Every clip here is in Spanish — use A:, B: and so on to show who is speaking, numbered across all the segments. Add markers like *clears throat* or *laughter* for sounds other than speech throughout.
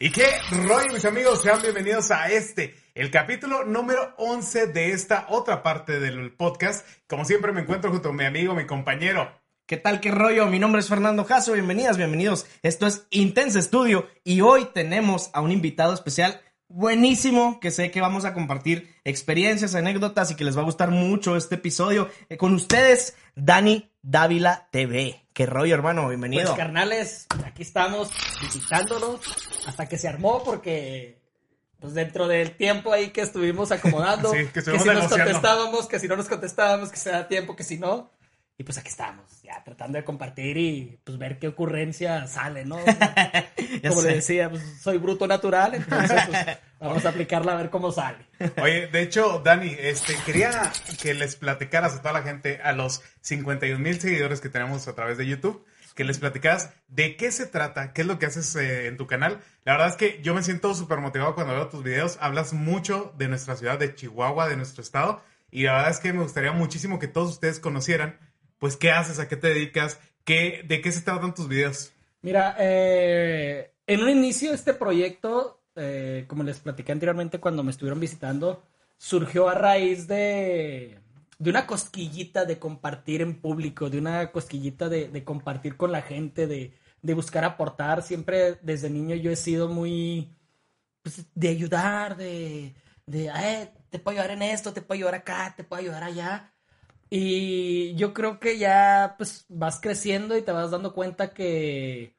A: ¿Y qué rollo, mis amigos? Sean bienvenidos a este, el capítulo número 11 de esta otra parte del podcast. Como siempre me encuentro junto a mi amigo, mi compañero.
B: ¿Qué tal, qué rollo? Mi nombre es Fernando Jasso, bienvenidas, bienvenidos. Esto es Intense Studio y hoy tenemos a un invitado especial buenísimo que sé que vamos a compartir experiencias, anécdotas y que les va a gustar mucho este episodio. Eh, con ustedes, Dani Dávila TV. ¿Qué rollo, hermano? Bienvenido.
C: Pues carnales, aquí estamos visitándolos hasta que se armó porque pues dentro del tiempo ahí que estuvimos acomodando, *laughs*
A: Sí, que
C: que, si nos contestábamos, que si no nos contestábamos, que se da tiempo, que si no. Y pues aquí estamos, ya tratando de compartir y pues ver qué ocurrencia sale, ¿no? *laughs* Como le decía, pues soy bruto natural, entonces pues, *laughs* vamos a aplicarla a ver cómo sale.
A: Oye, de hecho, Dani, este, quería que les platicaras a toda la gente, a los 51 mil seguidores que tenemos a través de YouTube, que les platicaras de qué se trata, qué es lo que haces eh, en tu canal. La verdad es que yo me siento súper motivado cuando veo tus videos. Hablas mucho de nuestra ciudad, de Chihuahua, de nuestro estado. Y la verdad es que me gustaría muchísimo que todos ustedes conocieran, pues, qué haces, a qué te dedicas, qué, de qué se tratan tus videos.
C: Mira, eh, en un inicio este proyecto, eh, como les platiqué anteriormente cuando me estuvieron visitando, surgió a raíz de, de una cosquillita de compartir en público, de una cosquillita de, de compartir con la gente, de, de buscar aportar. Siempre desde niño yo he sido muy pues, de ayudar, de, de "Eh, te puedo ayudar en esto, te puedo ayudar acá, te puedo ayudar allá. Y yo creo que ya pues vas creciendo y te vas dando cuenta que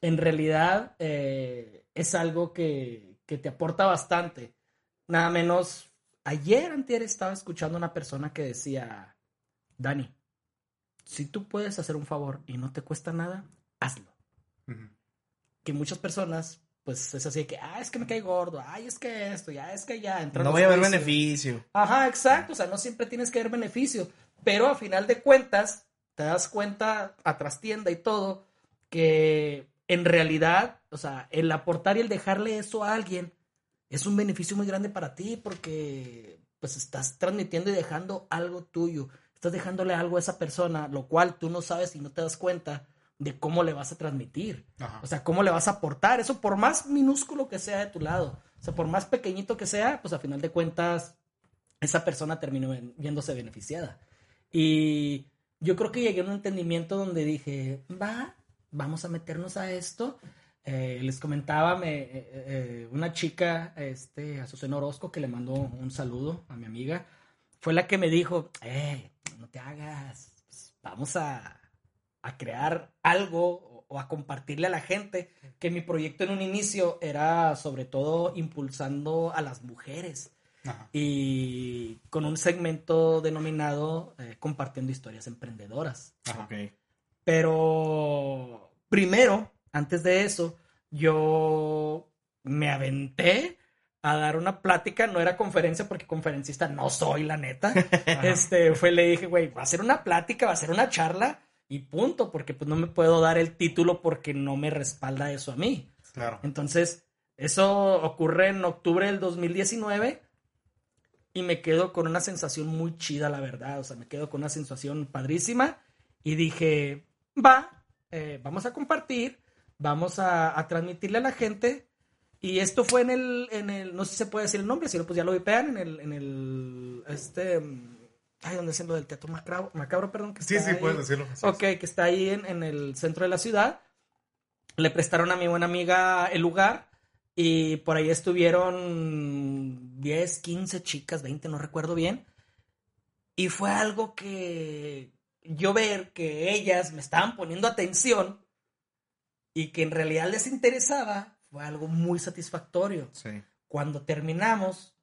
C: en realidad eh, es algo que, que te aporta bastante. Nada menos, ayer antier estaba escuchando a una persona que decía, Dani, si tú puedes hacer un favor y no te cuesta nada, hazlo. Que muchas personas, pues es así de que, ah, es que me cae gordo, ay, es que esto, ya, es que ya.
B: No voy a ver
C: juicios".
B: beneficio.
C: Ajá, exacto. O sea, no siempre tienes que ver beneficio. Pero a final de cuentas, te das cuenta a trastienda y todo, que en realidad, o sea, el aportar y el dejarle eso a alguien es un beneficio muy grande para ti porque pues estás transmitiendo y dejando algo tuyo. Estás dejándole algo a esa persona, lo cual tú no sabes y no te das cuenta de cómo le vas a transmitir.
A: Ajá.
C: O sea, cómo le vas a aportar. Eso por más minúsculo que sea de tu lado. O sea, por más pequeñito que sea, pues a final de cuentas esa persona terminó viéndose beneficiada. Y yo creo que llegué a un entendimiento donde dije, va, vamos a meternos a esto. Eh, les comentaba me, eh, eh, una chica, este, Azucena Orozco, que le mandó un saludo a mi amiga, fue la que me dijo, eh, no te hagas, pues, vamos a, a crear algo o, o a compartirle a la gente, que mi proyecto en un inicio era sobre todo impulsando a las mujeres
A: Ajá.
C: y con un segmento denominado eh, Compartiendo historias emprendedoras.
A: Ajá.
C: Pero primero, antes de eso, yo me aventé a dar una plática, no era conferencia porque conferencista no soy, la neta. *laughs* Este, fue, le dije, güey, va a ser una plática, va a ser una charla y punto, porque pues no me puedo dar el título porque no me respalda eso a mí.
A: Claro.
C: Entonces, eso ocurre en octubre del 2019 y me quedo con una sensación muy chida, la verdad. O sea, me quedo con una sensación padrísima y dije, va, eh, vamos a compartir, vamos a, a transmitirle a la gente. Y esto fue en el, en el, no sé si se puede decir el nombre, si no, pues ya lo vipean, en el, en el, este, mm, ay, ¿dónde es lo del teatro macabro, macabro perdón? Que
A: Sí, sí,
C: ahí?
A: puedes decirlo. así
C: Ok, que está ahí en, en el centro de la ciudad. Le prestaron a mi buena amiga el lugar y por ahí estuvieron 10, 15 chicas, 20, no recuerdo bien. Y fue algo que yo ver que ellas me estaban poniendo atención y que en realidad les interesaba fue algo muy satisfactorio.
B: Sí.
C: Cuando terminamos,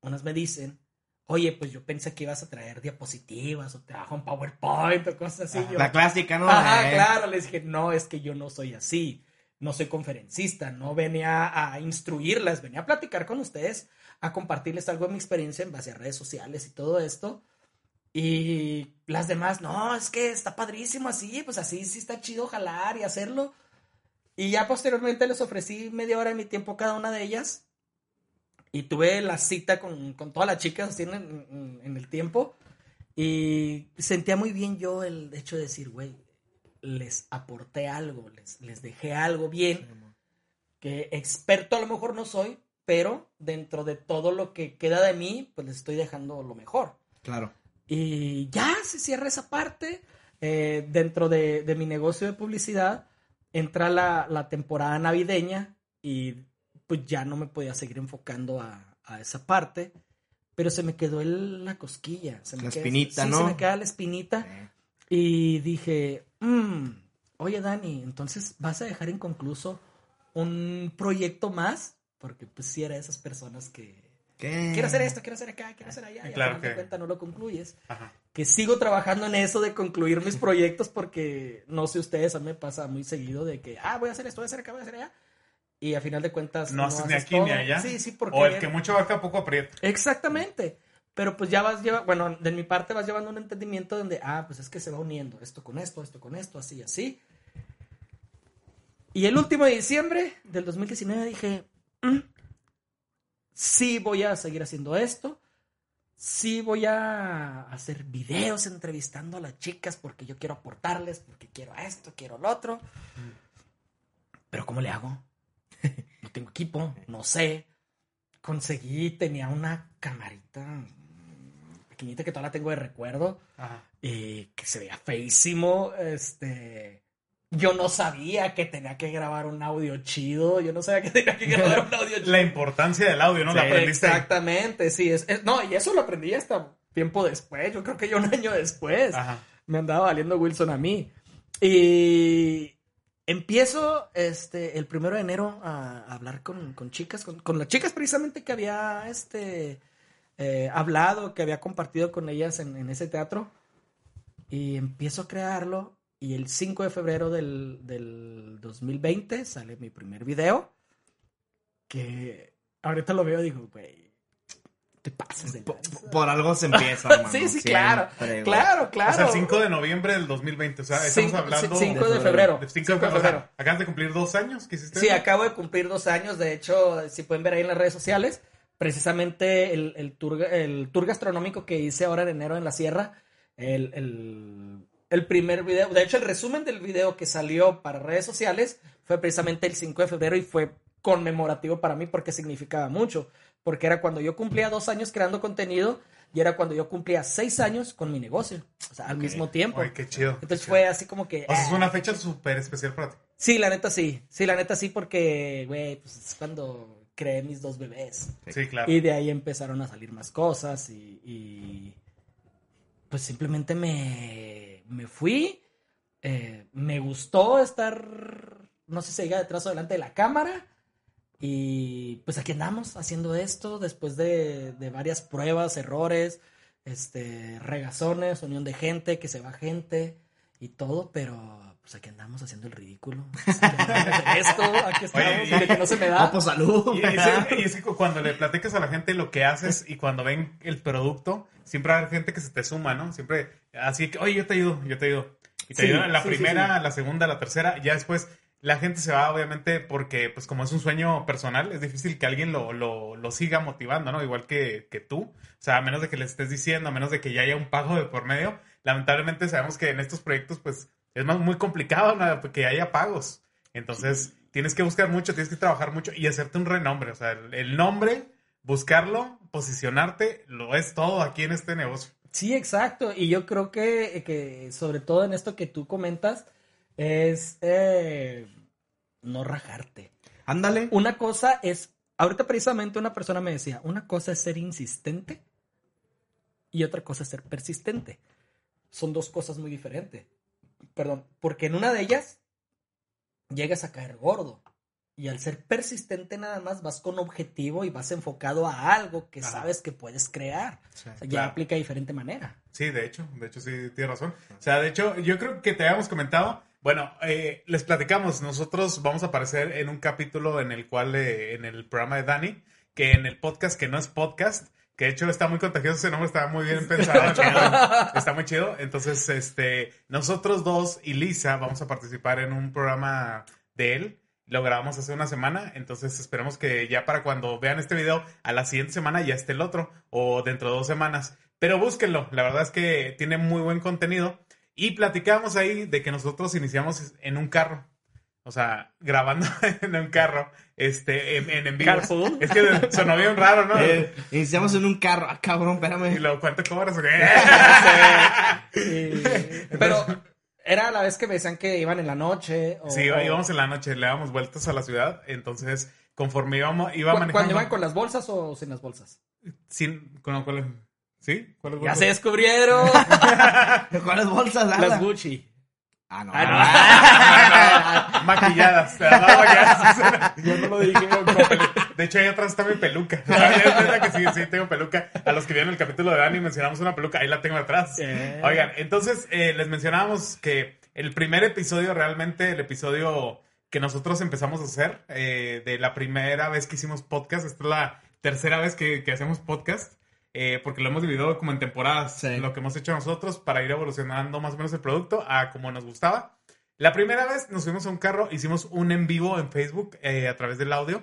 C: unas me dicen, oye, pues yo pensé que ibas a traer diapositivas o trabajo en PowerPoint o cosas así. Yo,
B: La clásica, ¿no?
C: Ajá,
B: Eh,
C: claro, les dije, no, es que yo no soy así. No soy conferencista, no venía a instruirlas, venía a platicar con ustedes, a compartirles algo de mi experiencia en base a redes sociales y todo esto. Y las demás, no, es que está padrísimo así, pues así sí está chido jalar y hacerlo. Y ya posteriormente les ofrecí media hora de mi tiempo a cada una de ellas. Y tuve la cita con, con todas las chicas en- en el tiempo. Y sentía muy bien yo el hecho de decir, güey, les aporté algo, les, les dejé algo bien. Que experto a lo mejor no soy, pero dentro de todo lo que queda de mí, pues les estoy dejando lo mejor.
B: Claro.
C: Y ya se cierra esa parte. Eh, dentro de, de mi negocio de publicidad entra la, la temporada navideña y pues ya no me podía seguir enfocando a, a esa parte. Pero se me quedó el- la cosquilla. Se me
B: La
C: queda-
B: espinita,
C: sí,
B: ¿no?
C: Se me queda la espinita. Y dije, "Mm, oye Dani, entonces vas a dejar inconcluso un proyecto más, porque pues si era de esas personas que
B: ¿Qué?
C: quiero hacer esto, quiero hacer acá, quiero hacer allá, y
A: Claro
C: al final de
A: que-
C: cuenta no lo concluyes.
A: Ajá.
C: Que sigo trabajando en eso de concluir mis proyectos porque no sé ustedes, a mí me pasa muy seguido de que, ah, voy a hacer esto, voy a hacer acá, voy a hacer allá. Y a final de cuentas
A: No haces ni aquí ni allá.
C: Sí, sí, porque
A: O el que mucho abarca poco aprieta.
C: Exactamente. Pero pues ya vas llevando, bueno, de mi parte vas llevando un entendimiento donde, ah, pues es que se va uniendo esto con esto, esto con esto, así, así. Y el último de diciembre del 2019 dije, "Mm, sí voy a seguir haciendo esto, sí voy a hacer videos entrevistando a las chicas porque yo quiero aportarles, porque quiero esto, quiero lo otro. Pero ¿cómo le hago? *laughs* No tengo equipo, no sé conseguí, tenía una camarita pequeñita que todavía la tengo de recuerdo,
A: Ajá.
C: eh, que se veía feísimo, este... Yo no sabía que tenía que grabar un audio chido, yo no sabía que tenía que grabar un audio *laughs* chido.
A: La importancia del audio, ¿no? la
C: Sí,
A: aprendiste.
C: Exactamente, sí. Es, es- no, y eso lo aprendí hasta tiempo después, yo creo que ya un año después
A: Ajá.
C: me andaba valiendo Wilson a mí. Y empiezo este, el primero de enero a hablar con, con chicas, con, con las chicas precisamente que había este, eh, hablado, que había compartido con ellas en, en ese teatro. Y empiezo a crearlo. Y el 5 de febrero del, del 2020 sale mi primer video. Que ahorita lo veo y digo, güey, te pasas de
B: Por,
C: lanza".
B: por algo se empieza, *laughs* hermano.
C: Sí, sí,
B: Siempre,
C: claro.
B: güey.
C: Claro, claro.
A: O sea, el 5 de noviembre del 2020. O sea, estamos
C: Cinco-
A: hablando.
C: sí, 5 de febrero.
A: de 5 de
C: 5 de
A: febrero. O sea,
C: febrero.
A: acabas de cumplir dos años que hiciste.
C: Sí, acabo de cumplir dos años. De hecho, si pueden ver ahí en las redes sociales, precisamente el, el tour, el tour gastronómico que hice ahora en enero en la sierra, el, el, el primer video, de hecho, el resumen del video que salió para redes sociales fue precisamente el 5 de febrero y fue conmemorativo para mí porque significaba mucho. Porque era cuando yo cumplía dos años creando contenido y era cuando yo cumplía seis años con mi negocio. O sea, al mismo tiempo.
A: Ay, qué chido.
C: Entonces
A: qué
C: fue
A: chido.
C: así como que...
A: O sea, es
C: ah,
A: una fecha súper especial para ti.
C: Sí, la neta sí. Sí, la neta sí, porque, güey, pues es cuando creé mis dos bebés.
A: Sí, claro.
C: Y de ahí empezaron a salir más cosas y, y, pues simplemente me, me fui. Eh, me gustó estar, no sé si se diga detrás o delante de la cámara. Y pues aquí andamos haciendo esto después de, de varias pruebas, errores, este, regazones, unión de gente, que se va gente y todo, pero pues aquí andamos haciendo el ridículo. *laughs* esto, aquí estamos,
A: Oye, y-
C: de que no se me da.
B: Pues salud.
A: Y, y es, y es que cuando le platicas a la gente lo que haces y cuando ven el producto, siempre hay gente que se te suma, ¿no? Siempre, así que, oye, yo te ayudo, yo te ayudo. Y te
C: Sí,
A: ayudan la
C: sí, sí,
A: primera,
C: sí.
A: la segunda, la tercera, ya después la gente se va, obviamente, porque, pues, como es un sueño personal, es difícil que alguien lo, lo, lo siga motivando, ¿no? Igual que, que tú. O sea, a menos de que le estés diciendo, a menos de que ya haya un pago de por medio, lamentablemente sabemos que en estos proyectos, pues, es más muy complicado ¿no? que haya pagos. Entonces, tienes que buscar mucho, tienes que trabajar mucho y hacerte un renombre. O sea, el, el nombre, buscarlo, posicionarte, lo es todo aquí en este negocio.
C: Sí, exacto. Y yo creo que, que sobre todo en esto que tú comentas, es eh, no rajarte.
B: Ándale.
C: Una cosa es, ahorita precisamente una persona me decía, una cosa es ser insistente y otra cosa es ser persistente. Son dos cosas muy diferentes. Perdón, porque en una de ellas llegas a caer gordo. Y al ser persistente nada más vas con objetivo y vas enfocado a algo que
A: Ajá.
C: sabes que puedes crear.
B: Sí,
C: O sea, ya
A: claro.
C: aplica de diferente manera.
A: Sí, de hecho, de hecho sí, tienes razón. O sea, de hecho, yo creo que te habíamos comentado Bueno, eh, les platicamos, nosotros vamos a aparecer en un capítulo en el cual, eh, en el programa de Dani, que en el podcast que no es podcast, que de hecho está muy contagioso ese nombre, está muy bien pensado, está muy chido. Entonces, este, nosotros dos y Lisa vamos a participar en un programa de él. Lo grabamos hace una semana, entonces esperemos que ya para cuando vean este video, a la siguiente semana ya esté el otro, o dentro de dos semanas. Pero búsquenlo, la verdad es que tiene muy buen contenido. Y platicamos ahí de que nosotros iniciamos en un carro. O sea, grabando *laughs* en un carro, este, en, en, en vivo.
C: Carpool. *laughs*
A: Es que sonó bien raro, ¿no?
B: Eh, iniciamos en un carro. Ah, cabrón,
A: Y
B: espérame.
A: luego, ¿cuánto cobras? o qué?
C: Eh, pero era la vez que me decían que iban en la noche. O,
A: Sí,
C: o-
A: íbamos en la noche, le dábamos vueltas a la ciudad. Entonces, conforme íbamos, iba
C: cu-
A: manejando.
C: ¿Cuando iban con las bolsas o sin las bolsas?
A: Sin, con, ¿cuál- ¿Sí? ¿Cuál es
C: Ya se descubrieron *laughs*
B: ¿Cuáles bolsas?
C: las? Gucci.
B: Ah, no.
C: Ah, *laughs*
A: daba maquilladas.
C: Yo no lo dije.
A: De hecho, ahí atrás está mi peluca. *laughs* Es verdad que sí, sí, tengo peluca. A los que vieron el capítulo de Dani mencionamos una peluca, ahí la tengo atrás.
C: Eh.
A: Oigan, entonces eh, les mencionábamos que el primer episodio, realmente el episodio que nosotros empezamos a hacer, eh, de la primera vez que hicimos podcast, esta es la tercera vez que, que hacemos podcast, eh, porque lo hemos dividido como en temporadas,
B: Sí.
A: lo que hemos hecho nosotros para ir evolucionando más o menos el producto a como nos gustaba. La primera vez nos fuimos a un carro, hicimos un en vivo en Facebook eh, a través del audio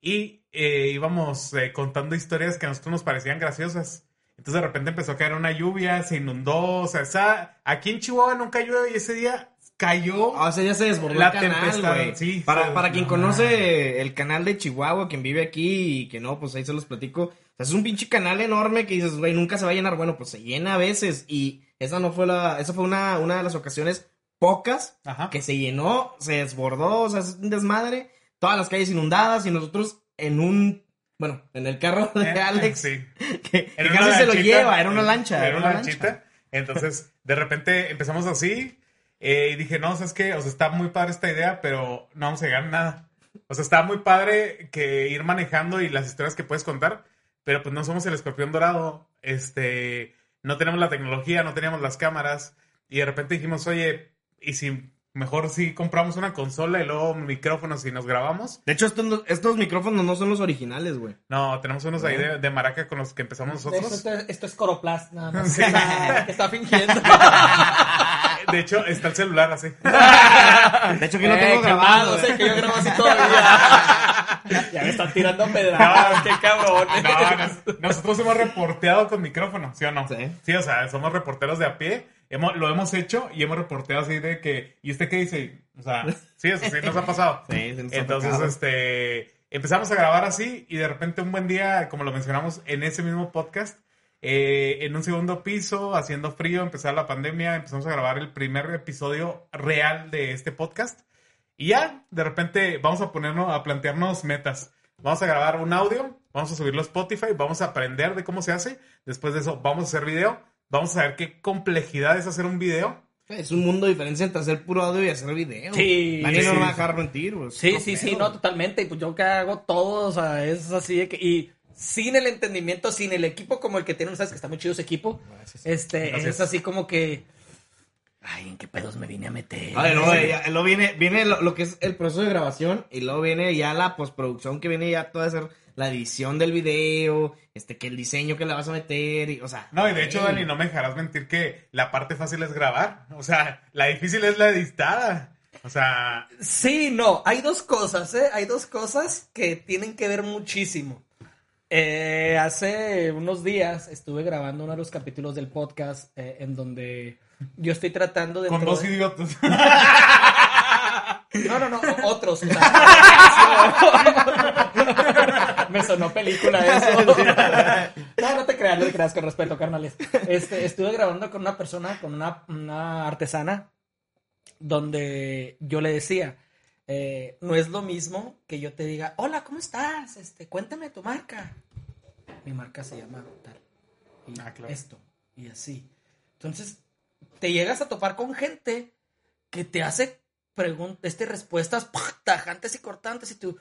A: y eh, íbamos eh, contando historias que a nosotros nos parecían graciosas. Entonces de repente empezó a caer una lluvia, se inundó, o sea, esa- aquí en Chihuahua nunca llueve y ese día cayó.
B: Ah, o sea, ya se desbordó
A: La
B: el canal,
A: tempestad,
B: güey.
A: sí,
B: para, para quien
A: no,
B: conoce el canal de Chihuahua, quien vive aquí y que no, pues ahí se los platico. Sea, es un pinche canal enorme que dices, güey, nunca se va a llenar. Bueno, pues se llena a veces. Y esa no fue la, esa fue una, una de las ocasiones pocas
A: Ajá.
B: que se llenó, se desbordó, o sea, es un desmadre. Todas las calles inundadas y nosotros en un, bueno, en el carro de
A: Eh,
B: Alex, *laughs*
A: Sí.
B: que, que
A: Era
B: casi
A: una
B: se lo
A: lanchita,
B: lleva, era una lancha.
A: Era una lanchita. Entonces, de repente empezamos así eh, y dije, no, ¿sabes qué? O sea, está muy padre esta idea, pero no vamos a llegar a nada. O sea, está muy padre que ir manejando y las historias que puedes contar, pero pues no somos el escorpión dorado. Este, no tenemos la tecnología, no teníamos las cámaras. Y de repente dijimos, oye, ¿y si mejor si compramos una consola y luego micrófonos y nos grabamos?
B: De hecho, estos, no- estos micrófonos no son los originales, güey.
A: No, tenemos unos ahí de, de maraca con los que empezamos nosotros.
C: Esto, esto- esto es Coroplast, nada más.
A: Sí. *laughs*
C: Está, está fingiendo. *laughs*
A: De hecho, está el celular así.
B: De hecho, que lo
C: Eh,
B: tengo grabado.
C: calmado, sé que yo grabo así todavía. ya me están tirando pedradas, qué cabrón.
A: No, nos- nosotros hemos reporteado con micrófono, ¿sí o no?
B: Sí.
A: o sea, somos reporteros de a pie. Hemos, lo hemos hecho y hemos reporteado así de que, ¿y usted qué dice? O sea, sí, eso sí nos ha pasado. *laughs*
B: Sí, sí nos
A: Entonces, este, empezamos a grabar así y de repente un buen día, como lo mencionamos en ese mismo podcast, eh, en un segundo piso, haciendo frío, empezar la pandemia, empezamos a grabar el primer episodio real de este podcast. Y ya, de repente vamos a ponernos, a plantearnos metas. Vamos a grabar un audio, vamos a subirlo a Spotify, vamos a aprender de cómo se hace. Después de eso, vamos a hacer video. Vamos a ver qué complejidad es hacer un video.
B: Es un mundo diferente entre hacer puro audio y hacer video.
C: Sí,
B: no
A: sí.
B: me va a dejar mentir, güey.
C: Sí,
B: No
C: sí, sí, no, totalmente. Y pues yo que hago todo, o sea, es así de que. Y sin el entendimiento, sin el equipo como el que tienen, sabes que está muy chido ese equipo. Este,
A: Gracias.
C: es así como que. Ay, ¿en qué pedos me vine a meter?
B: A ver, luego, ya- luego viene, viene lo, lo que es el proceso de grabación y luego viene ya la postproducción que viene ya toda a ser la edición del video, este, que el diseño que le vas a meter, y, o sea.
A: No, y de hecho. Dani, no me dejarás mentir que la parte fácil es grabar. O sea, la difícil es la editada. O sea,
C: Sí, no, hay dos cosas, ¿eh? Hay dos cosas que tienen que ver muchísimo. Eh, hace unos días estuve grabando uno de los capítulos del podcast eh, en donde yo estoy tratando de...
A: con dos idiotas. *laughs*
C: No, no, no, otros. *laughs* o sea, Me sonó película eso. *laughs* No, no te creas, no te creas, con respeto, carnales. Este, estuve grabando con una persona, con una, una artesana, donde yo le decía, eh, no es lo mismo que yo te diga, hola, ¿cómo estás? Este, cuéntame tu marca. Mi marca se llama tal. Y
A: Ah, claro.
C: esto, y así. Entonces, te llegas a topar con gente que te hace preguntas, este, respuestas tajantes y cortantes y tú,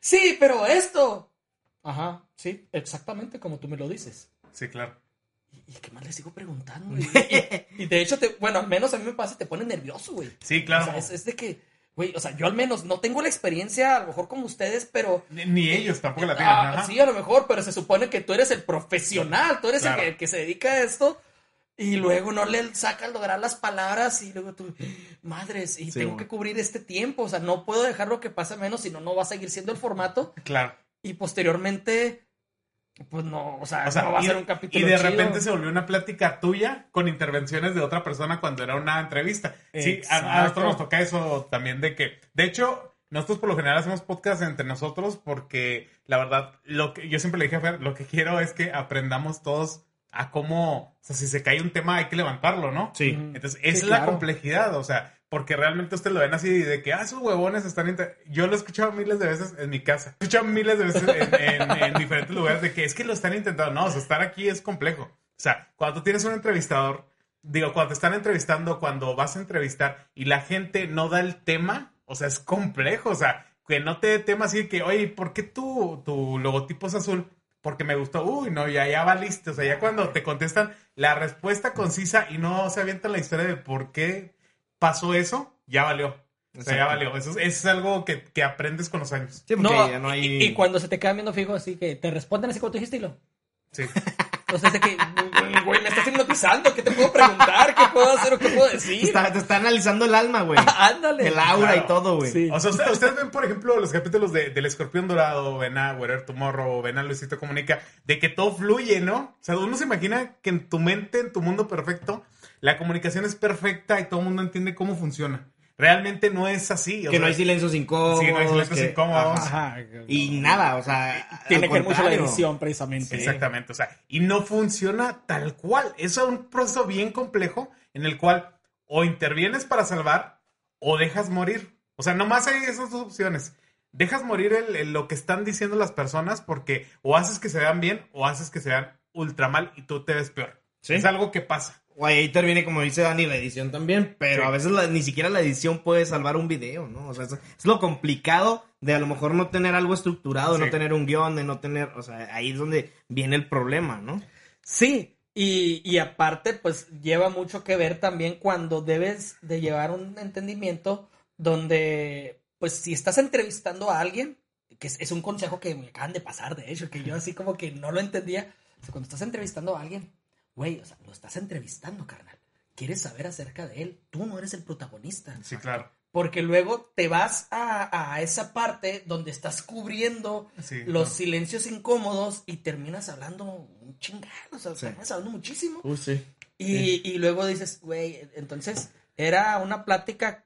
C: sí, pero esto. Ajá, sí, exactamente como tú me lo dices.
A: Sí, claro.
C: ¿y qué más les sigo preguntando? *laughs* Y, y- y de hecho, te, bueno, al menos a mí me pasa, te pone nervioso, güey.
A: Sí, claro.
C: O sea, es, es de que, güey, o sea, yo al menos no tengo la experiencia, a lo mejor como ustedes, pero...
A: Ni, ni ellos tampoco la tienen.
C: Ah, sí, a lo mejor, pero se supone que tú eres el profesional, tú eres
A: Claro.
C: el que, que se dedica a esto. Y luego no le sacas lograr las palabras y luego tú, madres, y
B: Sí,
C: tengo
B: bueno.
C: que cubrir este tiempo, o sea, no puedo dejar lo que pasa menos, si no, no va a seguir siendo el formato.
A: Claro.
C: Y posteriormente, pues no, o sea,
A: O sea,
C: no va a
A: y,
C: ser un capítulo
A: y de
C: chido.
A: repente se volvió una plática tuya con intervenciones de otra persona cuando era una entrevista. Sí, a, a nosotros nos toca eso también de que, de hecho, nosotros por lo general hacemos podcast entre nosotros porque la verdad, lo que yo siempre le dije a Fer, lo que quiero es que aprendamos todos a cómo, o sea, si se cae un tema hay que levantarlo, ¿no?
B: Sí.
A: Entonces, esa
C: Sí,
A: es la
C: claro.
A: complejidad, o sea, porque realmente ustedes lo ven así de que, ah, esos huevones están... inter-". Yo lo he escuchado miles de veces en mi casa. He escuchado miles de veces en, en- *laughs* en diferentes lugares de que es que lo están intentando. No, o sea, estar aquí es complejo. O sea, cuando tú tienes un entrevistador, digo, cuando te están entrevistando, cuando vas a entrevistar y la gente no da el tema, o sea, es complejo, o sea, que no te dé tema así que, oye, ¿por qué tu, tu logotipo es azul? Porque me gustó, uy, no, ya, ya valiste. O sea, ya cuando te contestan la respuesta concisa y no se avientan la historia de por qué pasó eso, ya valió. O sea, ya valió. Eso es, eso es algo que, que aprendes con los años.
B: Sí,
C: No,
B: ya no hay...
C: y, y cuando se te quedan viendo fijo, así que te responden así como tú dijiste, y lo.
A: Sí. *laughs*
C: O sea, es de que, güey, me estás hipnotizando, ¿qué te puedo preguntar? ¿Qué puedo hacer o qué puedo decir?
B: está, te está analizando el alma, güey. *laughs*
C: Ándale.
B: El aura
A: Claro.
B: y todo, güey.
C: Sí.
A: O sea, usted- ustedes ven, por ejemplo, los capítulos de, del Escorpión Dorado, ven a Wherever Tomorrow, ven a Luisito Comunica, de que todo fluye, ¿no? O sea, uno se imagina que en tu mente, en tu mundo perfecto, la comunicación es perfecta y todo el mundo entiende cómo funciona. Realmente no es así. o
B: Que no hay silencios incómodos.
A: Sí, no hay silencios
B: que-
A: incómodos.
B: Ajá.
C: Ajá.
B: Y nada, o sea.
C: Tiene que ver mucho la edición, precisamente.
A: Exactamente, o sea, y no funciona tal cual. Eso es un proceso bien complejo en el cual o intervienes para salvar o dejas morir. O sea, nomás hay esas dos opciones. Dejas morir el- el- lo que están diciendo las personas porque o haces que se vean bien o haces que se vean ultra mal y tú te ves peor.
B: Sí.
A: Es algo que pasa.
B: O ahí interviene, como dice Dani, la edición también, pero
A: Sí.
B: a veces la- ni siquiera la edición puede salvar un video, ¿no? O sea, es, es lo complicado de a lo mejor no tener algo estructurado,
A: Sí.
B: no tener un guion, de no tener, o sea, ahí es donde viene el problema, ¿no?
C: Sí, y, y aparte, pues lleva mucho que ver también cuando debes de llevar un entendimiento donde, pues si estás entrevistando a alguien, que es, es un consejo que me acaban de pasar, de hecho, que yo así como que no lo entendía, o sea, cuando estás entrevistando a alguien, güey, o sea, lo estás entrevistando, carnal. Quieres saber acerca de él, tú no eres el protagonista.
A: Sí, claro.
C: Porque luego te vas a, a esa parte donde estás cubriendo
A: Sí,
C: los
A: no.
C: silencios incómodos y terminas hablando un chingado, o sea,
B: Sí.
C: terminas hablando muchísimo.
B: Uy, sí.
C: Y, y luego dices, güey, entonces era una plática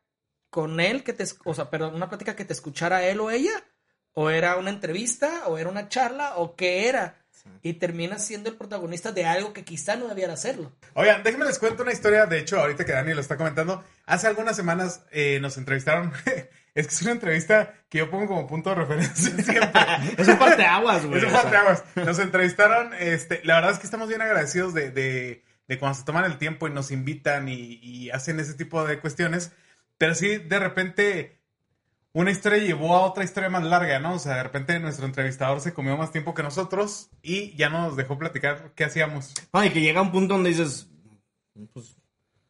C: con él que te, o sea, pero una plática que te escuchara él o ella, o era una entrevista, o era una charla, o qué era. Y terminas siendo el protagonista de algo que quizá no debiera hacerlo.
A: Oigan, déjenme les cuento una historia. De hecho, ahorita que Dani lo está comentando, hace algunas semanas eh, nos entrevistaron. *laughs* es que es una entrevista que yo pongo como punto de referencia *laughs* siempre.
B: Es un parteaguas, güey.
A: Eso
B: o
A: fue
B: sea.
A: aguas. Nos entrevistaron, este, la verdad es que estamos bien agradecidos de, de, de cuando se toman el tiempo y nos invitan y, y hacen ese tipo de cuestiones. Pero sí, de repente, una historia llevó a otra historia más larga, ¿no? O sea, de repente nuestro entrevistador se comió más tiempo que nosotros y ya nos dejó platicar qué hacíamos.
B: No, y que llega un punto donde dices, pues,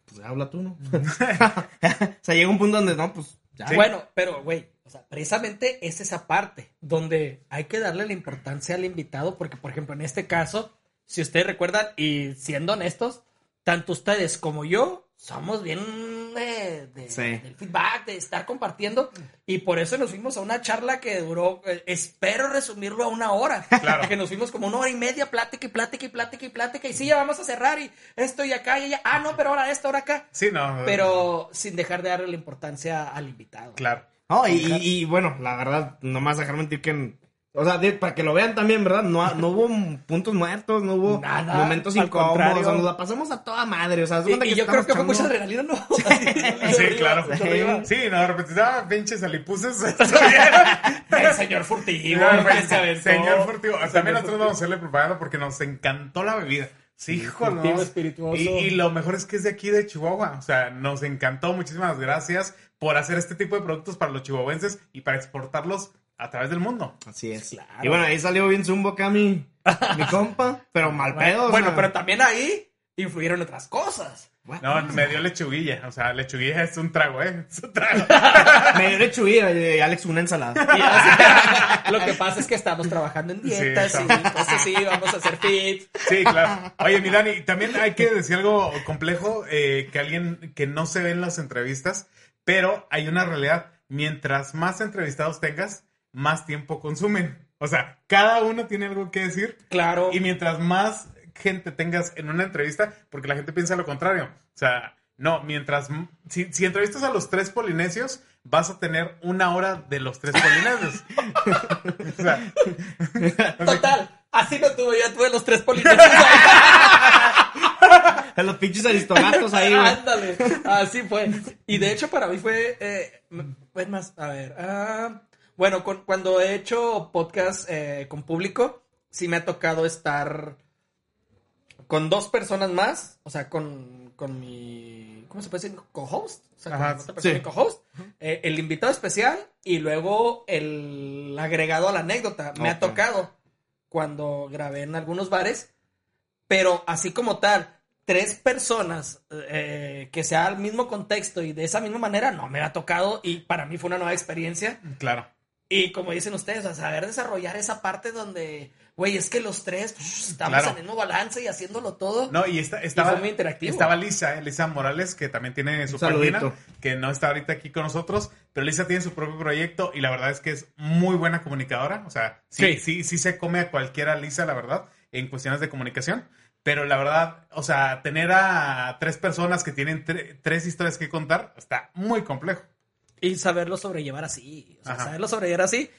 B: pues habla tú, ¿no? *laughs* o sea, llega un punto donde, no, pues, ya.
A: Sí.
C: Bueno, pero, güey, o sea, precisamente es esa parte donde hay que darle la importancia al invitado, porque, por ejemplo, en este caso, si ustedes recuerdan, y siendo honestos, tanto ustedes como yo somos bien de, de-
B: Sí.
C: del feedback, de estar compartiendo, y por eso nos fuimos a una charla que duró, eh, espero resumirlo a una hora,
A: Claro.
C: que nos fuimos como una hora y media, plática y plática y plática y plática, y sí, ya vamos a cerrar, y esto y acá y allá, ah, no, pero ahora esto, ahora acá,
A: Sí, no.
C: pero sin dejar de darle la importancia al invitado.
A: Claro.
B: No, y, y- y, bueno, la verdad, no más dejar mentir que. O sea, de- para que lo vean también, ¿verdad? No, no hubo *laughs* puntos muertos, no hubo
C: Nada,
B: momentos incómodos.
C: contrario.
B: O sea, nos la pasamos a toda madre. O sea,
C: Y, y
B: que
C: yo creo
B: estamos
C: que fue mucha adrenalina, ¿no?
A: Sí, *laughs*
C: arriba,
A: claro. Sí, no, de repente, ah, pinches alipuses. *laughs*
C: El señor furtivo. Aventó.
A: señor Furtivo. También nosotros vamos a hacerle propaganda porque nos encantó la bebida. Sí, hijo, no.
C: espirituoso.
A: Y, y lo mejor es que es de aquí de Chihuahua. O sea, nos encantó. Muchísimas gracias por hacer este tipo de productos para los chihuahuenses y para exportarlos a través del mundo.
B: Así es.
C: Claro.
B: Y bueno, ahí salió bien Zumbo, Cami. *laughs* mi compa, pero mal pedo.
C: Bueno,
B: o
C: bueno,
B: sea.
C: pero también ahí influyeron otras cosas.
A: No, me dio lechuguilla. O sea, lechuguilla es un trago, ¿eh? Es un trago. *laughs*
B: Me dio lechuguilla y Alex una ensalada.
C: Así- lo que pasa es que estamos trabajando en dietas
A: Sí,
C: y entonces sí, vamos a hacer fit.
A: Sí, claro. Oye, mi Dani, también hay que decir algo complejo eh, que alguien que no se ve en las entrevistas, pero hay una realidad. Mientras más entrevistados tengas, más tiempo consumen. O sea, cada uno tiene algo que decir.
C: Claro.
A: Y mientras más gente tengas en una entrevista, porque la gente piensa lo contrario. O sea, no, mientras. Si, si entrevistas a los tres polinesios, vas a tener una hora de los tres polinesios. *laughs* o sea, *laughs*
C: Total, así lo tuve, yo tuve los tres polinesios.
B: A *laughs* los pinches aristogatos ahí, güey.
C: Ándale, así fue. Y de hecho para mí fue, eh, más, a ver, ah, bueno, con- cuando he hecho podcast eh, con público, sí me ha tocado estar con dos personas más, o sea, con, con mi, ¿cómo se puede decir? Co-host. O sea, con
A: Ajá,
C: otra persona,
B: sí.
C: mi co-host, eh, el invitado especial y luego el agregado a la anécdota. Me ha tocado cuando grabé en algunos bares, pero así como tal, tres personas eh, que sea el mismo contexto y de esa misma manera, no me ha tocado y para mí fue una nueva experiencia.
A: claro.
C: Y como dicen ustedes, a saber desarrollar esa parte donde, güey, es que los tres pues, estamos
A: Claro.
C: en el mismo balance y haciéndolo todo.
A: No, y esta- estaba,
C: fue muy interactivo.
A: estaba Lisa, eh, Lisa Morales, que también tiene su página, que no está ahorita aquí con nosotros, pero Lisa tiene su propio proyecto y la verdad es que es muy buena comunicadora. O sea, sí,
C: Sí.
A: sí, sí, se come a cualquiera Lisa, la verdad, en cuestiones de comunicación. Pero la verdad, o sea, tener a tres personas que tienen tre- tres historias que contar está muy complejo.
C: Y saberlo sobrellevar así. O sea,
A: Ajá.
C: saberlo sobrellevar así.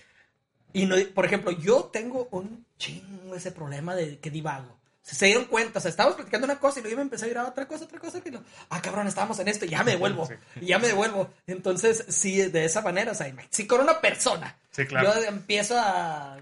C: Y no, por ejemplo, yo tengo un chingo ese problema de que divago. Se dieron cuenta, o sea, estábamos platicando una cosa y luego yo me empecé a ir a otra cosa, otra cosa, y lo, ah, cabrón, estábamos en esto, y ya me *laughs* devuelvo, y ya me devuelvo. Entonces, sí, de esa manera, o sea, si con una persona,
A: Sí, claro.
C: yo empiezo a,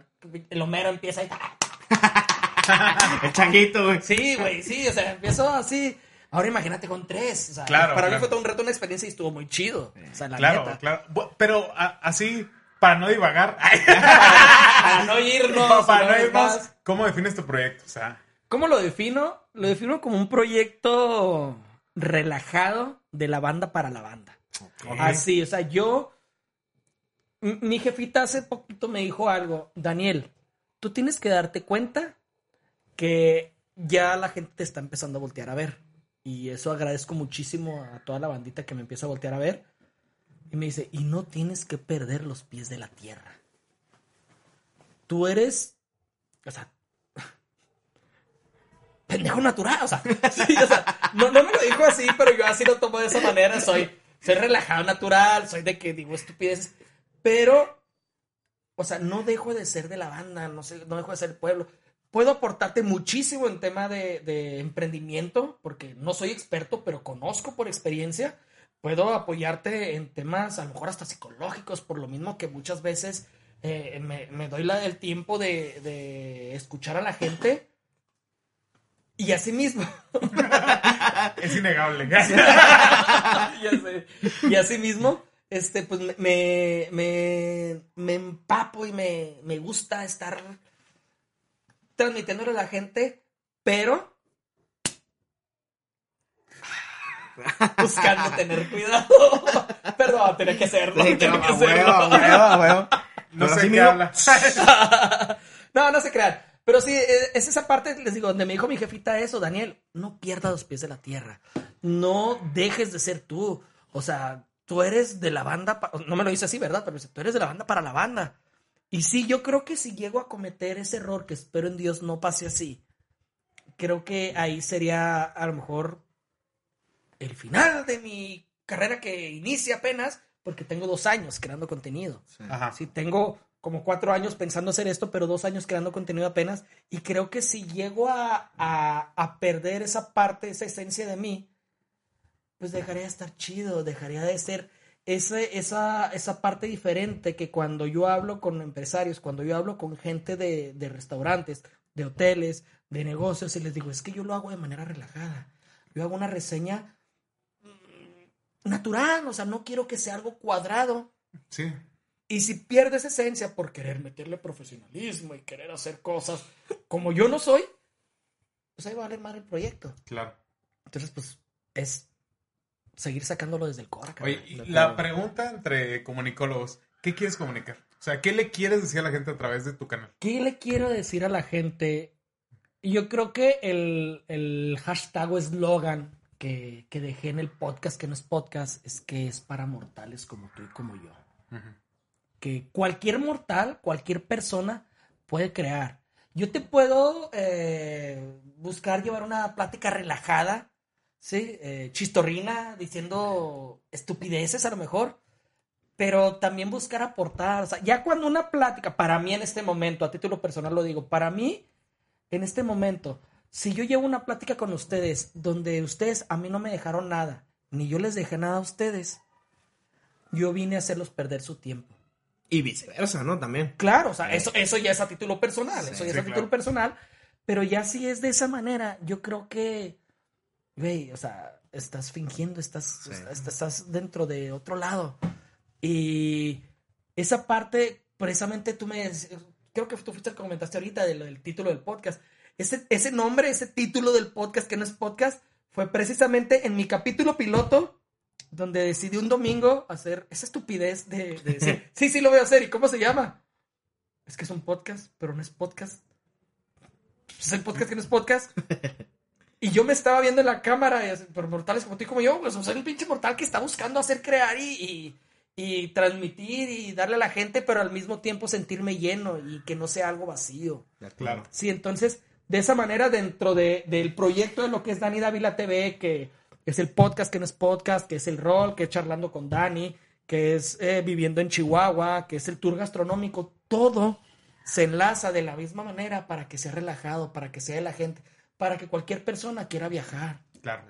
C: el Homero empieza a *laughs* *laughs*
B: El changuito, güey.
C: Sí, güey, sí, o sea, empiezo así. Ahora imagínate con tres. O sea,
A: Claro,
C: para mí fue todo un reto, una experiencia y estuvo muy chido. O sea, la
A: claro,
C: neta.
A: claro. Pero a- así, para no divagar, *laughs*
C: Para no irnos.
A: para no irnos,
C: más.
A: ¿cómo defines tu proyecto? O sea,
C: ¿Cómo lo defino? Lo defino como un proyecto relajado de la banda para la banda. Así, o sea, yo. Mi jefita hace poquito me dijo algo. Daniel, tú tienes que darte cuenta que ya la gente te está empezando a voltear a ver. Y eso agradezco muchísimo a toda la bandita que me empieza a voltear a ver. Y me dice, y no tienes que perder los pies de la tierra. Tú eres. O sea, *laughs* pendejo natural, *laughs* o sea, no, no me lo dijo así, pero yo así lo tomo de esa manera, soy, soy relajado natural, soy de que digo estupideces, pero, o sea, no dejo de ser de la banda, no, sé, no dejo de ser el pueblo. Puedo aportarte muchísimo en tema de, de emprendimiento, porque no soy experto, pero conozco por experiencia. Puedo apoyarte en temas a lo mejor hasta psicológicos, por lo mismo que muchas veces eh, me, me doy la, el tiempo de, de escuchar a la gente. Y así mismo, *laughs*
A: es innegable. *laughs*
C: ya sé. Y así mismo, este, pues me, me, me, me empapo y me, me gusta estar transmitiéndole a la gente, pero buscando *laughs* tener cuidado. *laughs* Perdón, tenía que hacerlo.
B: Sí,
C: tenía que
B: huevo, huevo.
A: No
B: Pero
A: sé qué habla. *laughs*
C: no, no se crean. Pero sí, eh, es esa parte, les digo, donde me dijo mi jefita eso, Daniel, no pierdas los pies de la tierra. No dejes de ser tú. O sea, tú eres de la banda, no me lo dice así, ¿verdad? Pero dice, tú eres de la banda para la banda. Y sí, yo creo que si llego a cometer ese error, que espero en Dios no pase así, creo que ahí sería a lo mejor el final de mi carrera que inicia apenas, porque tengo dos años creando contenido.
A: Ajá.
C: Sí, tengo como cuatro años pensando hacer esto, pero dos años creando contenido apenas. Y creo que si llego a, a, a perder esa parte, esa esencia de mí, pues dejaría de estar chido, dejaría de ser ese, esa, esa parte diferente que cuando yo hablo con empresarios, cuando yo hablo con gente de, de restaurantes, de hoteles, de negocios, y les digo, es que yo lo hago de manera relajada. Yo hago una reseña mm, natural, o sea, no quiero que sea algo cuadrado.
A: Sí.
C: Y si pierdes esencia por querer meterle profesionalismo y querer hacer cosas como yo no soy, pues ahí va a valer mal el proyecto.
A: Claro.
C: Entonces, pues es seguir sacándolo desde el core.
A: Oye, y
C: Lo
A: la pregunta entre comunicólogos, ¿qué quieres comunicar? O sea, ¿qué le quieres decir a la gente a través de tu canal?
C: ¿Qué le quiero decir a la gente? Yo creo que el, el hashtag o eslogan que, que dejé en el podcast, que no es podcast, es que es para mortales como tú y como yo. Que cualquier mortal, cualquier persona puede crear. Yo te puedo eh, buscar llevar una plática relajada, ¿sí? Eh, chistorrina, diciendo estupideces a lo mejor, pero también buscar aportar. O sea, ya cuando una plática, para mí en este momento, a título personal lo digo, para mí, en este momento, si yo llevo una plática con ustedes donde ustedes a mí no me dejaron nada, ni yo les dejé nada a ustedes, yo vine a hacerlos perder su tiempo.
B: Y viceversa, ¿no? También.
C: Claro, o sea, eso, eso ya es a título personal, eso ya es a título personal, pero ya si es de esa manera, yo creo que, güey, o sea, estás fingiendo, estás, estás, estás dentro de otro lado. Y esa parte, precisamente tú me, creo que tú fuiste el que comentaste ahorita del, del título del podcast. Ese, ese nombre, ese título del podcast que no es podcast, fue precisamente en mi capítulo piloto, donde decidí un domingo hacer esa estupidez de, de decir, *laughs* sí, sí lo voy a hacer. ¿Y cómo se llama? Es que es un podcast, pero no es podcast. Es el podcast que no es podcast. *laughs* Y yo me estaba viendo en la cámara, así, por mortales como tú y como yo, pues, sea, el pinche mortal que está buscando hacer crear y, y, y transmitir y darle a la gente, pero al mismo tiempo sentirme lleno y que no sea algo vacío.
A: Claro.
C: Sí, entonces, de esa manera, dentro de, del proyecto de lo que es Dani Dávila TV, que es el podcast que no es podcast, que es el rol, que es charlando con Dani, que es eh, viviendo en Chihuahua, que es el tour gastronómico, todo se enlaza de la misma manera para que sea relajado, para que sea de la gente, para que cualquier persona quiera viajar,
A: Claro.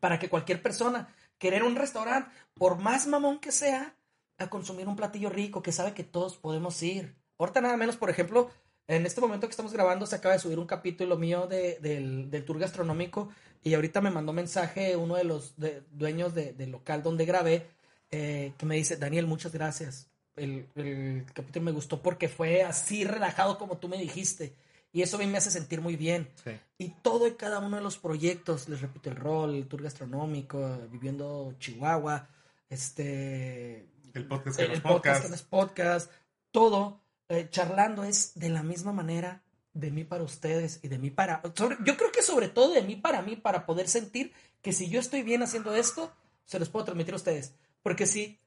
C: para que cualquier persona a un restaurante, por más mamón que sea, a consumir un platillo rico que sabe que todos podemos ir. Ahorita nada menos, por ejemplo, en este momento que estamos grabando se acaba de subir un capítulo mío de- del, del tour gastronómico y ahorita me mandó mensaje uno de los de- dueños de- del local donde grabé eh, que me dice, Daniel, muchas gracias. El, el capítulo me gustó porque fue así relajado como tú me dijiste. Y eso a mí me hace sentir muy bien.
B: Sí.
C: Y todo y cada uno de los proyectos, les repito, el rol, el tour gastronómico, viviendo Chihuahua, este,
A: El podcast que
C: el,
A: no es
C: podcast
A: podcast.
C: que no es podcast, todo, eh, charlando es de la misma manera de mí para ustedes y de mí para... sobre- yo creo que sobre todo de mí para mí, para poder sentir que si yo estoy bien haciendo esto, se los puedo transmitir a ustedes. Porque si,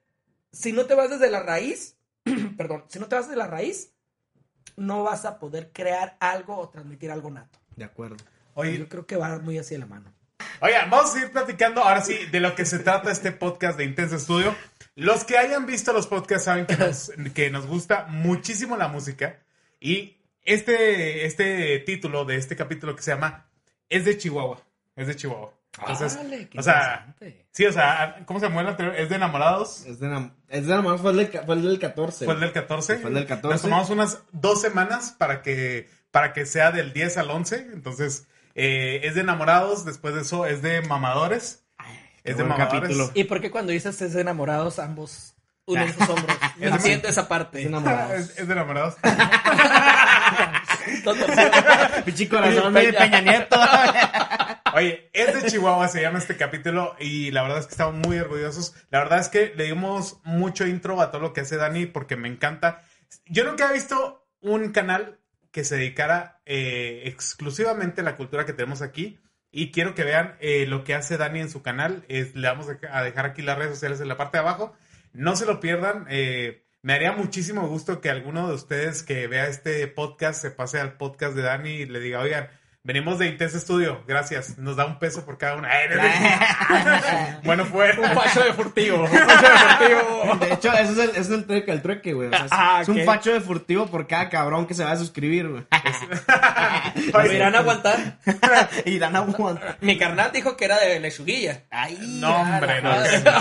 C: si no te vas desde la raíz, *clears throat* perdón, si no te vas desde la raíz, no vas a poder crear algo o transmitir algo nato.
B: De acuerdo.
A: Oye,
C: Yo creo que va muy así de la mano.
A: Oigan, vamos a seguir platicando ahora sí de lo que se trata este podcast de Intenso Estudio. Los que hayan visto los podcasts saben que nos, que nos gusta muchísimo la música. Y este, este título de este capítulo que se llama Es de Chihuahua. Es de Chihuahua. Entonces,
C: Órale, qué
A: o sea, sí, o sea, ¿cómo se llama el anterior? Es de enamorados.
B: Es de, enam- es de enamorado, fue el, del, fue el del 14.
A: Fue el del 14.
B: Fue el del 14.
A: Nos tomamos unas dos semanas para que, para que sea del 10 al 11. Entonces, eh, es de enamorados. Después de eso, es de mamadores.
B: qué
A: Es de mamadores.
B: capítulo.
C: ¿Y por qué cuando dices es de enamorados ambos unen sus hombros? No *laughs*
A: Es
C: entiendo esa
B: Es
C: parte.
B: enamorado. *laughs*
A: es, es de enamorados. *laughs*
C: Todo torcido.
B: Pichi corazón de Peña Nieto.
A: Oye, es de Chihuahua, se llama este capítulo y la verdad es que estamos muy orgullosos. La verdad es que le dimos mucho intro a todo lo que hace Dani porque me encanta. Yo nunca he visto un canal que se dedicara eh, exclusivamente a la cultura que tenemos aquí y quiero que vean eh, lo que hace Dani en su canal. Es- le vamos a dejar aquí las redes sociales en la parte de abajo. No se lo pierdan. eh, me haría muchísimo gusto que alguno de ustedes que vea este podcast se pase al podcast de Dani y le diga, oigan, venimos de Intenso Estudio, gracias. Nos da un peso por cada una. *laughs* Bueno, fue.
C: Un facho de furtivo. Un *laughs* facho de furtivo.
B: De hecho, ese es el, ese es el trueque, el trueque, güey. O sea, es,
C: Ah,
B: es un facho de furtivo por cada cabrón que se va a suscribir, güey.
C: ¿Me irán a aguantar? *laughs*
B: y dan aguanta.
C: Mi carnal dijo que era de lechuguilla. Ay,
A: No, hombre, no.
C: madre.
A: no.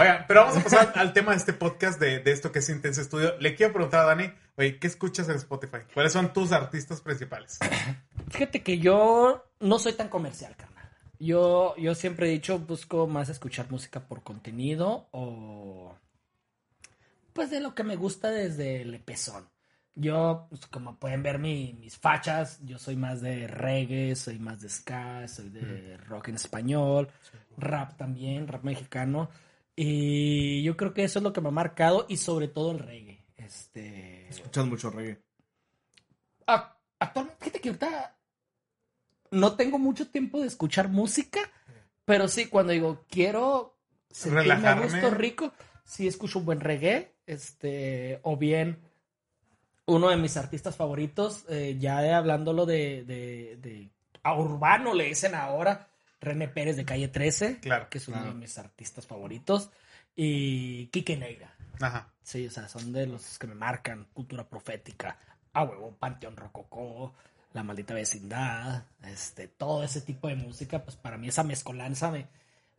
A: Oigan, pero vamos a pasar al tema de este podcast, de, de esto que es Intenso Estudio. Le quiero preguntar a Dani, oye, ¿qué escuchas en Spotify? ¿Cuáles son tus artistas principales? *clears throat*
C: Fíjate que yo no soy tan comercial, carnal. Yo, yo siempre he dicho, busco más escuchar música por contenido o, pues de lo que me gusta desde el pezón. Yo, pues, como pueden ver mi- mis fachas, yo soy más de reggae, soy más de ska, soy de rock en español, rap también, rap mexicano. Y yo creo que eso es lo que me ha marcado y sobre todo el reggae. Este...
B: Escuchas mucho reggae.
C: Ah, actualmente, fíjate que ahorita no tengo mucho tiempo de escuchar música, pero sí, cuando digo quiero sentirme a gusto rico, sí escucho un buen reggae, este, o bien uno de mis artistas favoritos, eh, ya hablándolo de, de, de a urbano le dicen ahora, René Pérez de Calle 13,
A: Claro,
C: que es uno
B: claro.
C: de mis artistas favoritos, y Quique Neira.
A: Ajá.
C: Sí, o sea, son de los que me marcan. Cultura profética, a huevo, Panteón Rococó, La Maldita Vecindad, este, todo ese tipo de música, pues para mí esa mezcolanza me...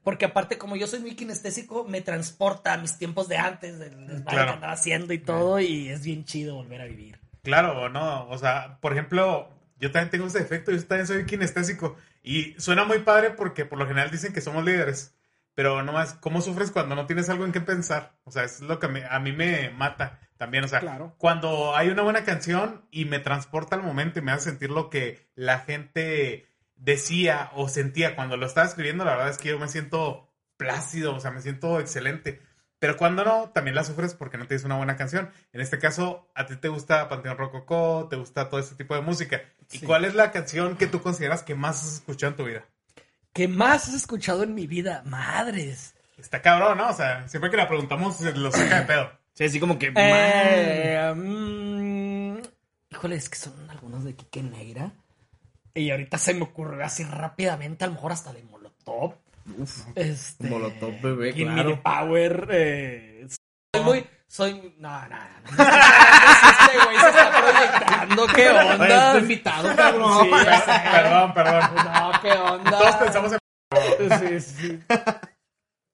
C: Porque aparte, como yo soy muy kinestésico, me transporta a mis tiempos de antes, del desmadre
A: Claro.
C: que andaba haciendo y todo, y es bien chido volver a vivir.
A: Claro, o no. O sea, por ejemplo, yo también tengo ese defecto, yo también soy kinestésico. Y suena muy padre porque por lo general dicen que somos líderes. Pero nomás, ¿cómo sufres cuando no tienes algo en qué pensar? O sea, es lo que me- a mí me mata también. O sea,
C: Claro.
A: cuando hay una buena canción y me transporta al momento y me hace sentir lo que la gente decía o sentía cuando lo estaba escribiendo, la verdad es que yo me siento plácido, o sea, me siento excelente. Pero cuando no, también la sufres porque no tienes una buena canción. En este caso, a ti te gusta Panteón Rococó, te gusta todo este tipo de música. ¿Y
C: Sí.
A: cuál es la canción que tú consideras que más has escuchado en tu vida?
C: ¿Qué más has escuchado en mi vida? Madres.
A: Está cabrón, ¿no? O sea, siempre que la preguntamos se lo saca de pedo.
B: Sí, así como que.
C: Eh, híjole, es que son algunos de Quique Negra. Y ahorita se me ocurrió así rápidamente, a lo mejor hasta de Molotov.
B: Uf.
C: Este,
B: Molotov, bebé,
C: Give
B: claro.
C: Power. eh, soy muy. Soy. No, no, no. Este güey se está proyectando. ¿Qué onda?
B: estoy invitado, cabrón.
C: Sí.
A: Perdón, perdón.
C: No, ¿qué onda?
A: Todos pensamos en...
C: Sí, sí.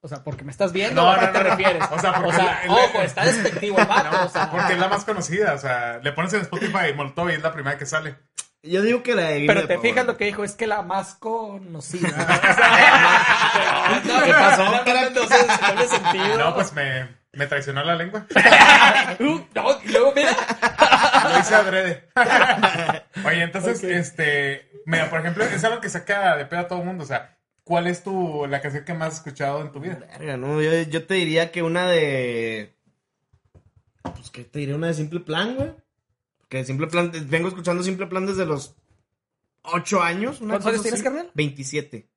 C: O sea, porque me estás viendo,
A: No,
C: ¿o a qué
A: no,
C: te
A: no,
C: refieres?
A: O sea, porque la-
C: ojo, está despectivo el vato, o sea.
A: Porque es la más conocida, o sea, le pones en Spotify y Molotov y es la primera que sale.
B: Yo digo que la de
C: Pero te
B: the
C: fijas lo que dijo, es que la más conocida. *laughs* *laughs*
B: ¿Qué pasó,
C: No, no, no, no tiene sentido.
A: No, pues me, me traicionó la lengua. *laughs*
C: Uh, no, luego mira.
A: Lo hice adrede. Oye, entonces, este, mira, por ejemplo, es algo que saca de pedo a todo el mundo, o sea, ¿cuál es tu, la canción que más has escuchado en tu vida?
B: Verga, no, yo, yo te diría que una de. Pues que te diría una de Simple Plan, güey. Que Simple Plan, vengo escuchando Simple Plan desde los 8 años.
C: ¿Cuántos años tienes, carnal?
B: 27.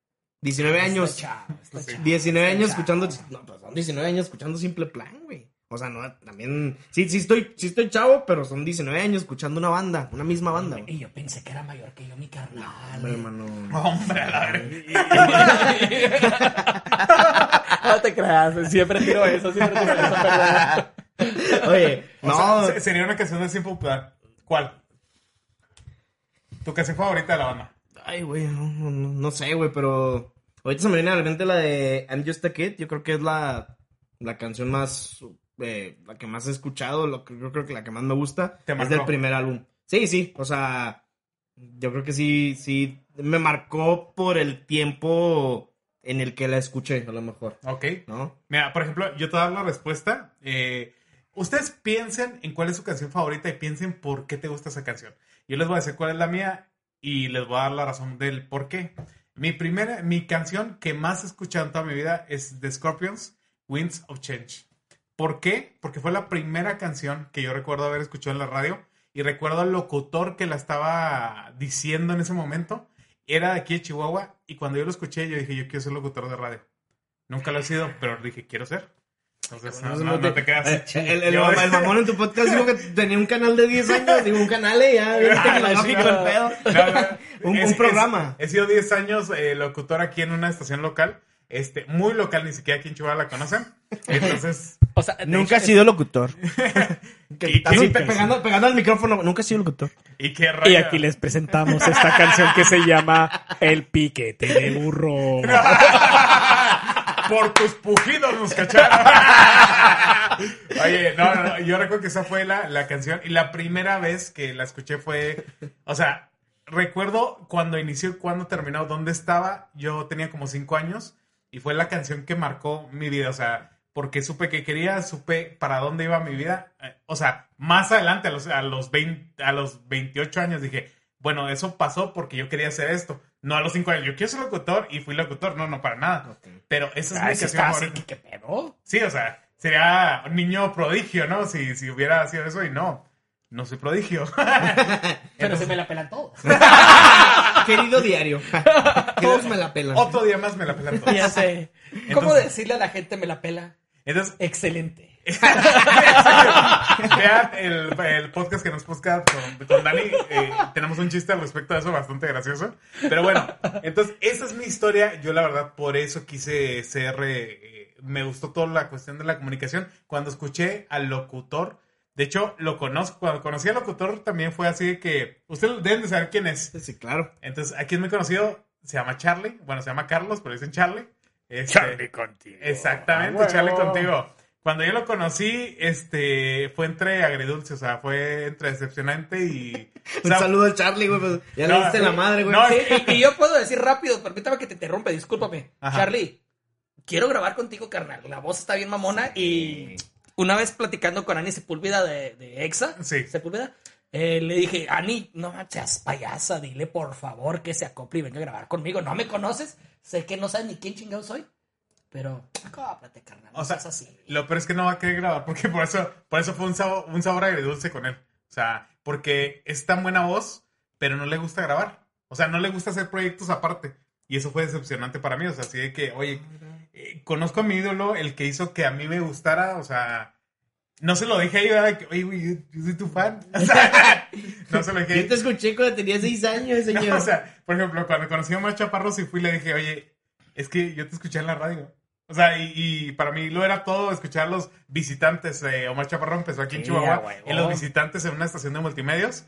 B: 19 años.
C: Está chavo, está chavo.
B: 19 años escuchando. No, pues son 19 años escuchando Simple Plan, güey. O sea, no, también. Sí, sí estoy, sí estoy chavo, pero son 19 años escuchando una banda, una misma banda, güey.
C: Y yo pensé que era mayor que yo, mi carnal.
B: Hombre, hermano.
A: Hombre, la *laughs*
C: no te creas, siempre tiro eso, siempre tiro eso, perdón.
B: Oye,
A: O
B: no.
A: sea, se- sería una canción de Simple Plan. ¿Cuál? ¿Tu canción favorita de la banda?
B: Ay, güey, no, no, no- sé, güey, pero ahorita se me viene a la mente la de I'm Just a Kid. Yo creo que es la, la canción más, eh, la que más he escuchado, lo que, yo creo que la que más me gusta
A: ¿Te
B: es
A: marcó?
B: del primer álbum. Sí, sí, o sea, yo creo que sí, sí, me marcó por el tiempo en el que la escuché, a lo mejor,
A: Ok.
B: ¿no?
A: Mira, por ejemplo, yo te voy a dar la respuesta. Eh, ustedes piensen en cuál es su canción favorita y piensen por qué te gusta esa canción. Yo les voy a decir cuál es la mía y les voy a dar la razón del por qué. Mi primera, mi canción que más he escuchado en toda mi vida es The Scorpions, Winds of Change. ¿Por qué? Porque fue la primera canción que yo recuerdo haber escuchado en la radio y recuerdo al locutor que la estaba diciendo en ese momento. Era de aquí de Chihuahua y cuando yo lo escuché yo dije, yo quiero ser locutor de radio. Nunca lo he sido, pero dije, quiero ser. Entonces, no, no- no te quedas.
B: Eh, El, el,
A: Yo-
B: el mamón en tu podcast dijo que tenía un canal de 10 años, digo, un canal, eh, ya,
A: Ah,
B: tecnológico el pedo. *laughs* Un-
A: es-
B: un programa.
A: es- he sido 10 años eh, locutor aquí en una estación local. Este, muy local, ni siquiera aquí en Chihuahua la conocen. Entonces,
C: O sea,
B: Nunca ha
C: hecho,
B: sido locutor. *laughs* Que
A: Y- y-
B: pe- pegando, pegando al micrófono. Nunca ha sido locutor.
A: y qué
C: Y aquí les presentamos esta canción que se llama El piquete de burro. *laughs*
A: Por tus pujidos nos cacharon. *laughs* Oye, no, no, no, yo recuerdo que esa fue la, la canción y la primera vez que la escuché fue, o sea, recuerdo cuando inició, cuando terminó, dónde estaba, yo tenía como cinco años y fue la canción que marcó mi vida, o sea, porque supe que quería, supe para dónde iba mi vida. Eh, O sea, más adelante, a los, a los, 20 a los 28 años, dije, bueno, eso pasó porque yo quería hacer esto. No a los 5 años, yo quiero ser locutor y fui locutor. No, no, para nada. Pero esa es mi canción
C: está así,
A: favorita.
C: ¿qué, qué pedo?
A: Sí, o sea, sería un niño prodigio, ¿no? Si, si hubiera sido eso y no, no soy prodigio. *laughs*
C: Pero se me la pelan todos. *laughs*
B: Querido diario. *laughs* Todos me la pelan.
A: Otro día más me la pelan todos.
C: ya sé. ¿Cómo
A: Entonces-
C: decirle a la gente me la pela?
A: Entonces,
C: Excelente. *laughs*
A: vean el, el podcast que nos busca con, con Dani. eh, tenemos un chiste al respecto de eso bastante gracioso. Pero bueno, entonces, esa es mi historia. Yo, la verdad, por eso quise ser. eh, me gustó toda la cuestión de la comunicación. Cuando escuché al locutor. De hecho, lo conozco. Cuando conocí al locutor también fue así de que. Ustedes deben de saber quién es.
B: Sí, claro.
A: Entonces, aquí es muy conocido. Se llama Charlie. Bueno, se llama Carlos, pero dicen Charlie. Este,
C: contigo.
A: Exactamente,
C: Ah,
A: Charlie contigo. Cuando yo lo conocí, este, fue entre agridulce, o sea, fue entre decepcionante y... *laughs* o
B: Un
A: sea,
B: saludo al Charlie, güey. pues, ya
A: No,
B: le diste la madre, güey.
A: No,
C: Sí, y, y yo puedo decir rápido, permítame que te interrumpe, discúlpame.
A: Ajá.
C: Charlie, quiero grabar contigo, carnal. La voz está bien mamona y una vez platicando con Ani Sepúlveda de, de EXA,
A: Sí.
C: Sepúlveda, eh, le dije, Ani, no seas payasa, dile por favor que se acople y venga a grabar conmigo. No me conoces, sé que no sabes ni quién chingado soy, pero acóplate, carnal.
A: O sea,
C: seas así.
A: lo peor es que no va a querer grabar, porque por eso, por eso fue un sabor, un sabor agridulce con él. O sea, porque es tan buena voz, pero no le gusta grabar. O sea, no le gusta hacer proyectos aparte. Y eso fue decepcionante para mí. O sea, así de que, oye, eh, conozco a mi ídolo, el que hizo que a mí me gustara, o sea, no se lo dije ahí, ¿verdad? Que, Oye, güey, yo, yo soy tu fan. *laughs* O sea, *laughs* no se lo dije.
B: Yo te escuché cuando tenía seis años, *laughs* señor.
A: No, o sea, por ejemplo, cuando conocí a Omar Chaparro, sí fui y le dije, oye, es que yo te escuché en la radio. O sea, y, y para mí lo era todo escuchar a los visitantes. Eh, Omar Chaparro empezó aquí en Chihuahua,
C: a huevo.
A: en los visitantes en una estación de multimedios.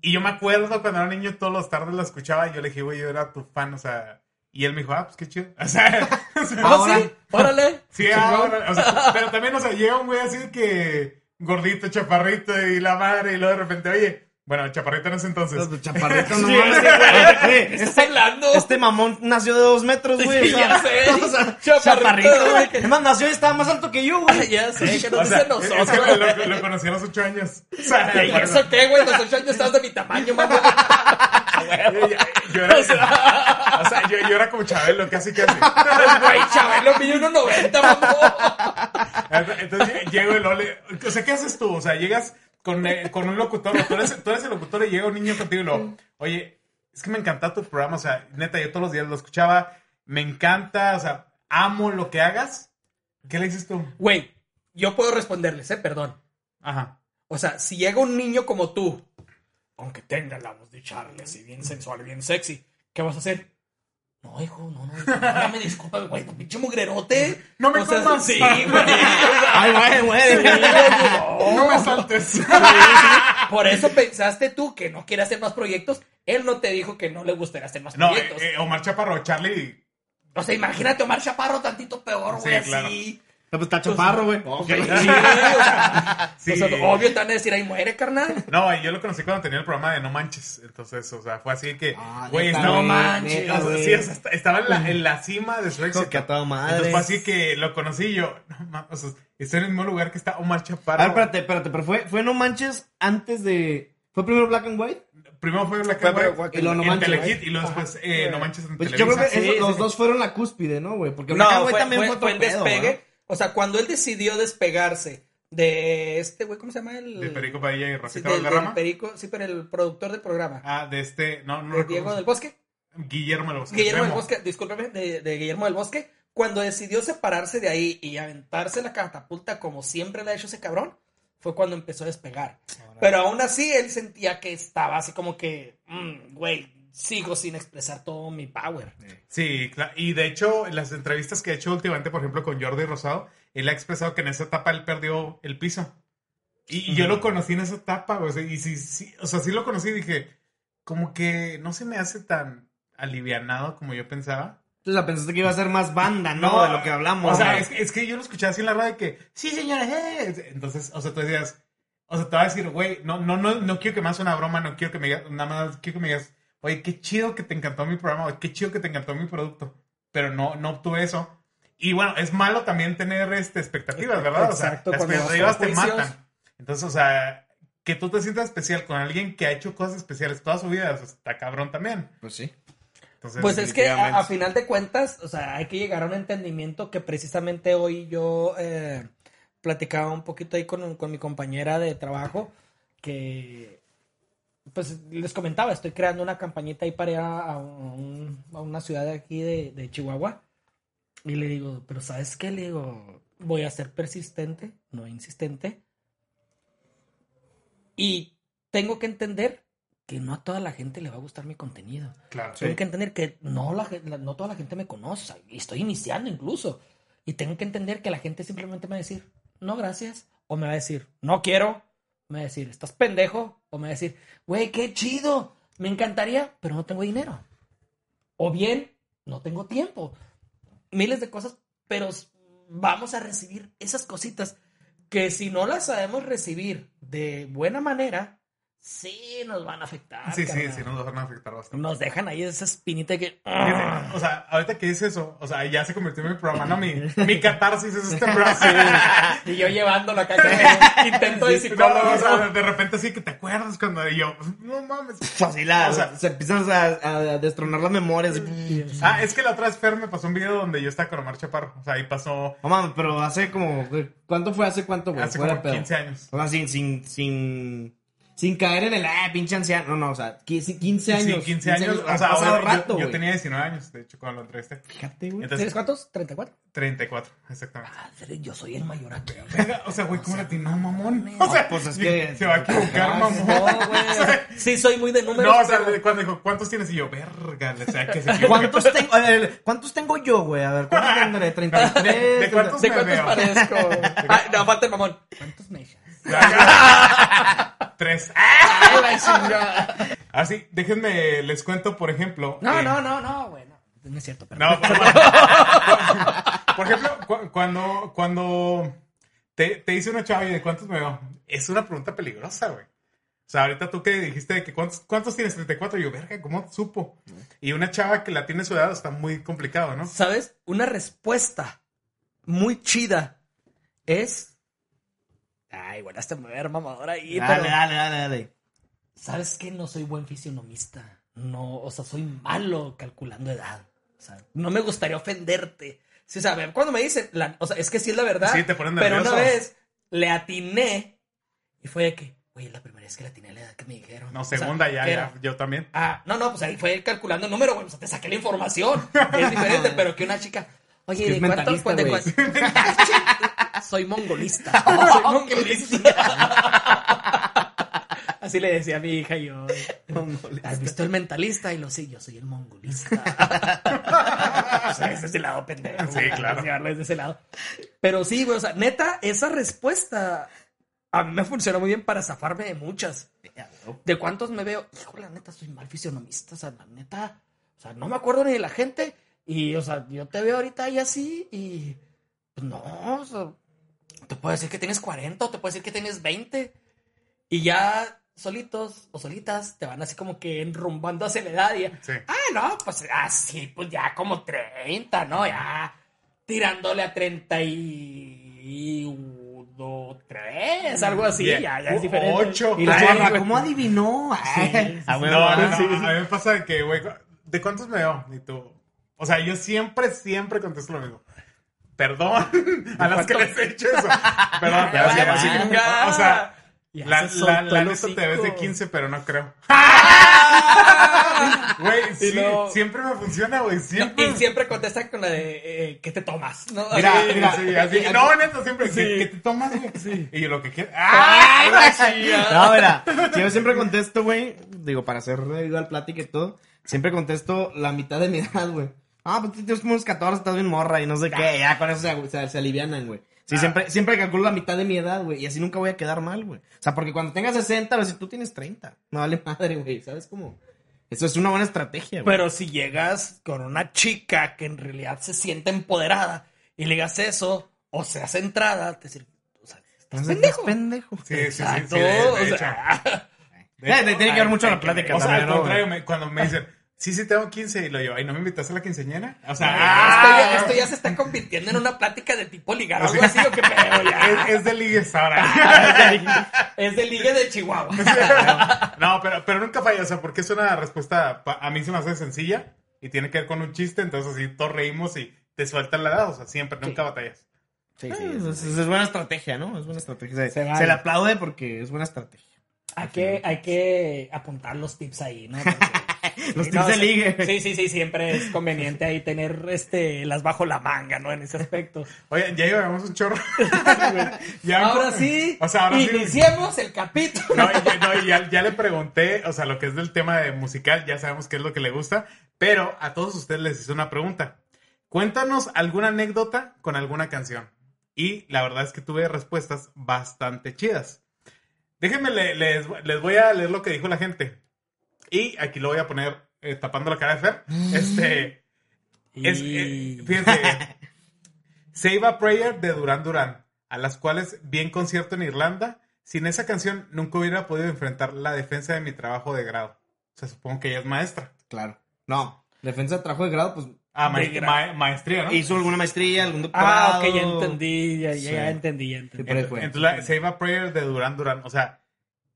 A: Y yo me acuerdo cuando era niño, todas las tardes lo escuchaba y yo le dije, güey, yo era tu fan, o sea. Y él me dijo, ah, pues qué chido. O sea, *laughs*
C: ¿Oh,
B: Ahora-
C: sí? Órale.
A: Sí, ahora, o sea, *laughs* pero también, o sea, llega un güey así que gordito, chaparrito y la madre, y luego de repente, oye, bueno, chaparrito en ese entonces.
B: No, Chaparrito, no
A: Sí,
B: mames,
A: o
B: güey. Güey,
C: ¿Qué estás
B: Este,
C: hablando?
B: este mamón nació de dos metros, güey.
C: Sí,
B: o sea,
C: ya sé. *laughs*
B: o sea,
C: Chaparrito,
B: chaparrito, güey. Es más, nació y estaba más alto que yo, güey.
C: ya sé, que
A: O
C: nos
A: sea,
C: nosotros.
A: es que lo, conocí a los ocho años. O sea,
C: ¿Y
A: bueno,
C: eso qué, güey? Los ocho años estás de mi tamaño, mamá.
A: yo, era, o sea, yo, yo era como Chabelo, casi casi.
C: Güey, Chabelo, mide 1.90, mamá.
A: Entonces llego y lo le... O sea, ¿qué haces tú? O sea, llegas con, eh, con un locutor, tú eres, tú eres el locutor y llega un niño contigo y lo... Oye, es que me encanta tu programa, o sea, neta, yo todos los días lo escuchaba, me encanta, o sea, amo lo que hagas. ¿Qué le dices tú?
C: Güey, yo puedo responderles, eh, perdón.
A: Ajá.
C: O sea, si llega un niño como tú, aunque tenga la voz de Charles y bien sensual, bien sexy, ¿qué vas a hacer? No, hijo, no, no, no, ya me disculpa, güey, tu pinche mugrerote.
A: No me
C: O sea,
A: comas.
C: Sí, güey.
B: Ay, güey, güey.
A: No me saltes.
C: Por eso pensaste tú que no quiere hacer más proyectos. Él no te dijo que no le gustaría hacer más
A: No,
C: proyectos.
A: eh, eh, Omar Chaparro, Charlie.
C: O sea, imagínate Omar Chaparro tantito peor,
A: Sí,
C: güey,
A: claro.
C: así.
B: No, pues está chaparro, güey.
C: Sí, *laughs* o sea,
A: Sí.
C: o sea, obvio te van a decir, ahí muere, carnal.
A: No, y yo lo conocí cuando tenía el programa de No Manches. Entonces, o sea, fue así que,
B: Ah,
A: güey,
C: no manches,
B: neta,
A: o sea,
B: güey.
A: sí, o sea, est- estaba en la, en la cima de su éxito.
B: que a toda madre.
A: Entonces fue así que lo conocí y yo, no mames, o sea, estoy en el mismo lugar que está Omar
B: A
A: Chaparro.
B: ver, espérate, espérate, pero fue, fue No Manches antes de. ¿Fue primero Black and White?
A: Primero fue Black and White.
B: Y luego No
A: en
B: Manches,
A: Telehit, y luego después eh, No Manches en
B: Pues yo
A: Televisa.
B: creo que
C: Sí,
B: esos-
C: sí,
B: los
C: sí.
B: dos fueron la cúspide, ¿no, güey? Porque Black and White
C: fue,
B: también
C: fue-
B: fue,
C: el
B: pedo,
C: despegue. O sea, cuando él decidió despegarse de este güey, ¿cómo se llama? El,
A: De Perico Padilla y
C: Sí,
A: Rafita
C: del- del
A: Valderrama.
C: Perico, sí, pero el productor del programa.
A: Ah, de este, no, no
C: de. Diego del Bosque.
A: Guillermo del Bosque.
C: Guillermo del. Bosque, discúlpeme, de, de Guillermo del Bosque. Cuando decidió separarse de ahí y aventarse la catapulta como siempre le ha hecho ese cabrón, fue cuando empezó a despegar. Pero aún así él sentía que estaba así como que, mm, güey, sigo sin expresar todo mi power.
A: Sí, claro. Y de hecho, en las entrevistas que he hecho últimamente, por ejemplo, con Jordi Rosado, él ha expresado que en esa etapa él perdió el piso. Y, y yo lo conocí en esa etapa, o sea, Y sí, sí, o sea, sí lo conocí y dije, como que no se me hace tan alivianado como yo pensaba.
B: Entonces la pensaste que iba a ser más banda, ¿no? de lo que hablamos.
A: O sea, es, es que yo lo escuchaba así en la radio que, sí, señora, eh". Entonces, o sea, tú decías, o sea, te va a decir, güey, no, no, no, no quiero que me hagas una broma, no quiero que me digas, nada más quiero que me digas, oye, qué chido que te encantó mi programa, güey, qué chido que te encantó mi producto. Pero no, no obtuve eso. y bueno, es malo también tener este, expectativas, ¿verdad?
C: Exacto,
A: o sea, las expectativas te
C: juicios.
A: matan. Entonces, o sea, que tú te sientas especial con alguien que ha hecho cosas especiales toda su vida, eso está cabrón también.
B: Pues sí.
A: Entonces,
C: Pues es que a final de cuentas, o sea, hay que llegar a un entendimiento que precisamente hoy yo eh, platicaba un poquito ahí con, con mi compañera de trabajo, que pues les comentaba, estoy creando una campañita ahí para ir a, a un- a una ciudad de aquí de, de Chihuahua. Y le digo, pero ¿sabes qué? Le digo, voy a ser persistente, no insistente. Y tengo que entender que no a toda la gente le va a gustar mi contenido.
A: Claro.
C: Tengo que entender que no, la, no toda la gente me conoce, y estoy iniciando incluso. Y tengo que entender que la gente simplemente me va a decir, no, gracias. O me va a decir, no quiero. Me va a decir, estás pendejo. O me va a decir, güey, qué chido. Me encantaría, pero no tengo dinero. O bien, no tengo tiempo. Miles de cosas, pero vamos a recibir esas cositas que si no las sabemos recibir de buena manera, sí nos van a afectar.
A: Sí, sí,
C: carnal.
A: sí, nos van a afectar bastante.
C: Nos dejan ahí esa espinita que.
A: O sea, ahorita que dices eso, o sea, ya se convirtió en mi programa, ¿no? Mi, mi catarsis es este programa.
C: Y yo llevándolo acá intento de
A: No,
C: psicólogo.
A: o sea,
C: ¿no?
A: de repente sí que te acuerdas cuando yo, no mames.
B: Fácil, ah,
A: O sea-
B: se empiezan a, a destronar las memorias.
A: Ah, es que la otra vez Fer me pasó un video donde yo estaba con Omar Chaparro. O sea, ahí pasó
B: No mames, pero hace como. ¿Cuánto fue hace cuánto, güey?
A: hace
B: Fuera
A: como
B: pedo.
A: 15 años.
B: O sea, sin, sin, sin, sin caer en el, ah, pinche anciano. No, no, o sea, 15 15 años.
A: Sí, 15 años.
B: ha
A: O sea, ahora yo-
B: rato,
A: yo,
B: güey.
A: tenía 19 años, de hecho, cuando lo entrevisté.
B: Fíjate, güey.
C: ¿Tienes cuántos? ¿34?
A: 34, exactamente.
C: Madre, yo soy el mayor aquí. *laughs*
A: O sea, güey, ¿cómo latinó, mamón? O sea,
B: pues es que-
A: se va a equivocar,
B: Ah,
A: mamón.
C: No, güey. *laughs* o sea, Sí, soy muy de números.
A: No, o sea,
C: pero-
A: cuando dijo, ¿cuántos tienes? Y yo, verga, o sea, que se equivoca.
B: ¿Cuántos tengo, ver, ¿Cuántos tengo yo, güey? A ver, ¿cuántos *laughs* tendré? 33.
A: ¿De cuántos
C: ¿De
A: me
C: cuántos
A: veo?
C: parezco? Ah, no, falta el mamón. ¿Cuántos me echas?
A: Tres. *laughs*
C: Chingada.
A: Así, déjenme, les cuento, por ejemplo.
C: No,
A: eh,
C: no, no, no, güey. No, no es cierto, pero.
A: No, por, *laughs* por ejemplo, cu- cuando, cuando te, te dice una chava y de cuántos me veo, es una pregunta peligrosa, güey. O sea, ahorita tú que dijiste de que cuántos, cuántos tienes 34, y yo, verga, ¿cómo supo? Y una chava que la tiene su edad está muy complicado, ¿no?
C: ¿Sabes? Una respuesta muy chida es. Ay, bueno, hasta me voy a ver mamadora ahí,
B: Dale,
C: pero.
B: dale, dale, dale.
C: ¿Sabes qué? No soy buen fisionomista. No, o sea, soy malo calculando edad. O sea, no me gustaría ofenderte. Sí, o sea, cuando me dicen, la- o sea, es que sí es la verdad.
A: Sí, te ponen
C: Pero una
A: nervioso.
C: vez le atiné y fue de que, oye, la primera vez que le atiné a la edad que me dijeron.
A: No,
C: O sea,
A: segunda ya,
C: ¿qué
A: ya, yo también.
C: Ah, no, no, pues ahí fue calculando el número, güey. O sea, te saqué la información. *laughs* Es diferente, pero que una chica. Oye, ¿de cuántos? *laughs* de Soy mongolista. *laughs* Soy mongolista. *laughs* Así le decía a mi hija y yo. ¿Has visto el mentalista? Y lo sí, yo soy el mongolista. o sea, ese es el lado pendejo.
A: Sí, claro.
C: llevarlo desde ese lado. Pero sí, güey, o sea, neta, esa respuesta a mí me funcionó muy bien para zafarme de muchas. ¿De cuántos me veo? Hijo, la neta, soy mal fisionomista. O sea, la neta, o sea, no me acuerdo ni de la gente. Y, o sea, yo te veo ahorita ahí así y. Pues no, o sea, te puedo decir que tienes 40 o te puedo decir que tienes 20. Y ya solitos o solitas te van así como que enrumbando hacia la edad. Y,
A: Sí.
C: Ah, no, pues así, pues ya como 30, ¿no? Ya tirándole a 31, 3, algo así.
A: Bien.
C: Ya, ya es diferente.
A: ocho.
B: Y la
C: Sí.
B: ¿cómo adivinó? Ay, a
A: No,
B: huevo,
A: no,
B: ah.
A: no,
C: sí, sí.
A: a mí me pasa de que, güey, ¿de cuántos me veo? Y tú, o sea, yo siempre, siempre contesto lo mismo. Perdón *laughs* a las que les he hecho eso. Perdón, sí,
C: vaya
A: sí,
C: chingada.
A: o sea,
C: Ya
A: la,
C: se
A: la, la neta te ves de
C: hocico.
A: 15, pero no creo. *laughs* Güey, sí, siempre me funciona, güey, siempre.
C: Y siempre contesta con la de eh, ¿qué te tomas? ¿no?
A: Mira, mira,
C: sí,
A: sí, *laughs* así.
C: así.
A: No, neta, siempre.
C: Sí.
A: ¿Qué, qué te tomas, güey? Y yo lo que quiero.
C: ¡Ay,
A: ¡Ah!
B: No, mira, yo siempre contesto, güey, digo, para hacer igual plática y todo, siempre contesto la mitad de mi edad, güey. Ah, pues tú tienes como unos 14, estás bien morra y no sé qué, ya con eso se, se, se alivianan, güey. Sí,
A: Ah.
B: siempre, siempre calculo la mitad de mi edad, güey, y así nunca voy a quedar mal, güey. O sea, porque cuando tengas 60, vas a decir, tú tienes 30. No vale madre, güey, ¿sabes cómo? Eso es una buena estrategia, güey.
C: Pero si llegas con una chica que en realidad se siente empoderada y le digas eso, o sea, centrada, te decir, o sea, estás
B: Entonces,
C: pendejo.
B: pendejo.
A: Sí, sí, sí, sí,
C: Exacto,
A: de- de
C: o
A: hecho.
C: sea, *laughs*
B: Eh, tiene que ver mucho la plática
A: O sea, al
B: ¿no,
A: contrario, me- cuando me dicen, sí, sí, tengo 15. Y lo yo, ay, ¿no me invitaste a la quinceañera? O sea,
C: Ah,
A: ah,
C: esto, ya, esto ya se está convirtiendo en una plática de tipo ligar, algo así o qué pedo ya.
A: es, es de ligues ahora. *laughs*
C: Es de ligue de Chihuahua.
A: no, pero, pero nunca falla, o sea, porque es una respuesta, a mí se me hace sencilla y tiene que ver con un chiste, entonces así todos reímos y te sueltan la edad, o sea, siempre, nunca batallas.
B: Sí, sí, es, es- es buena estrategia, ¿no? Es buena estrategia. Se,
C: Se vale.
B: se le aplaude porque es buena estrategia.
C: Hay que, hay que apuntar los tips ahí, ¿no? Porque- *laughs* *laughs*
B: Los tips de
C: sí,
B: ligue.
C: Sí, sí, sí, siempre es conveniente ahí tener este las bajo la manga, ¿no? En ese aspecto.
A: Oye, ya llevamos un chorro. *laughs* *laughs* Ya,
C: ahora
A: como-
C: sí,
A: O sea, ahora sí.
C: iniciemos el capítulo.
A: No, y, no, y ya, ya le pregunté, o sea, lo que es del tema de musical, ya sabemos qué es lo que le gusta, pero a todos ustedes les hice una pregunta. Cuéntanos alguna anécdota con alguna canción. Y la verdad es que tuve respuestas bastante chidas. Déjenme, le- les, les voy a leer lo que dijo la gente. Y aquí lo voy a poner eh, tapando la cara de Fer. *gasps* Este. Es, eh, fíjense. *laughs* Save a Prayer de Duran Duran, a las cuales vi en concierto en Irlanda. Sin esa canción nunca hubiera podido enfrentar la defensa de mi trabajo de grado. O sea, supongo que ella es maestra.
B: Claro. No, defensa de trabajo de grado, pues
A: Ah, ma- maestría, ¿no?
B: hizo alguna maestría, algún doctorado.
C: Ah, ok, ya entendí, ya, ya
B: Sí.
C: entendí, ya entendí.
B: Sí, por ahí fue.
A: Entonces, la Save a Prayer de Duran Duran. O sea,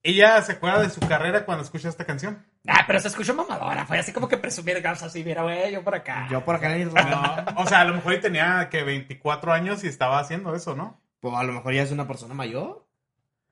A: ella se acuerda de su carrera cuando escucha esta canción.
C: Ah, pero se escuchó mamadora, fue así como que presumir gas así, mira, güey, yo por acá.
B: Yo por acá en.
A: No, o sea, a lo mejor tenía que 24 años y estaba haciendo eso, ¿no?
B: Pues a lo mejor ya es una persona mayor.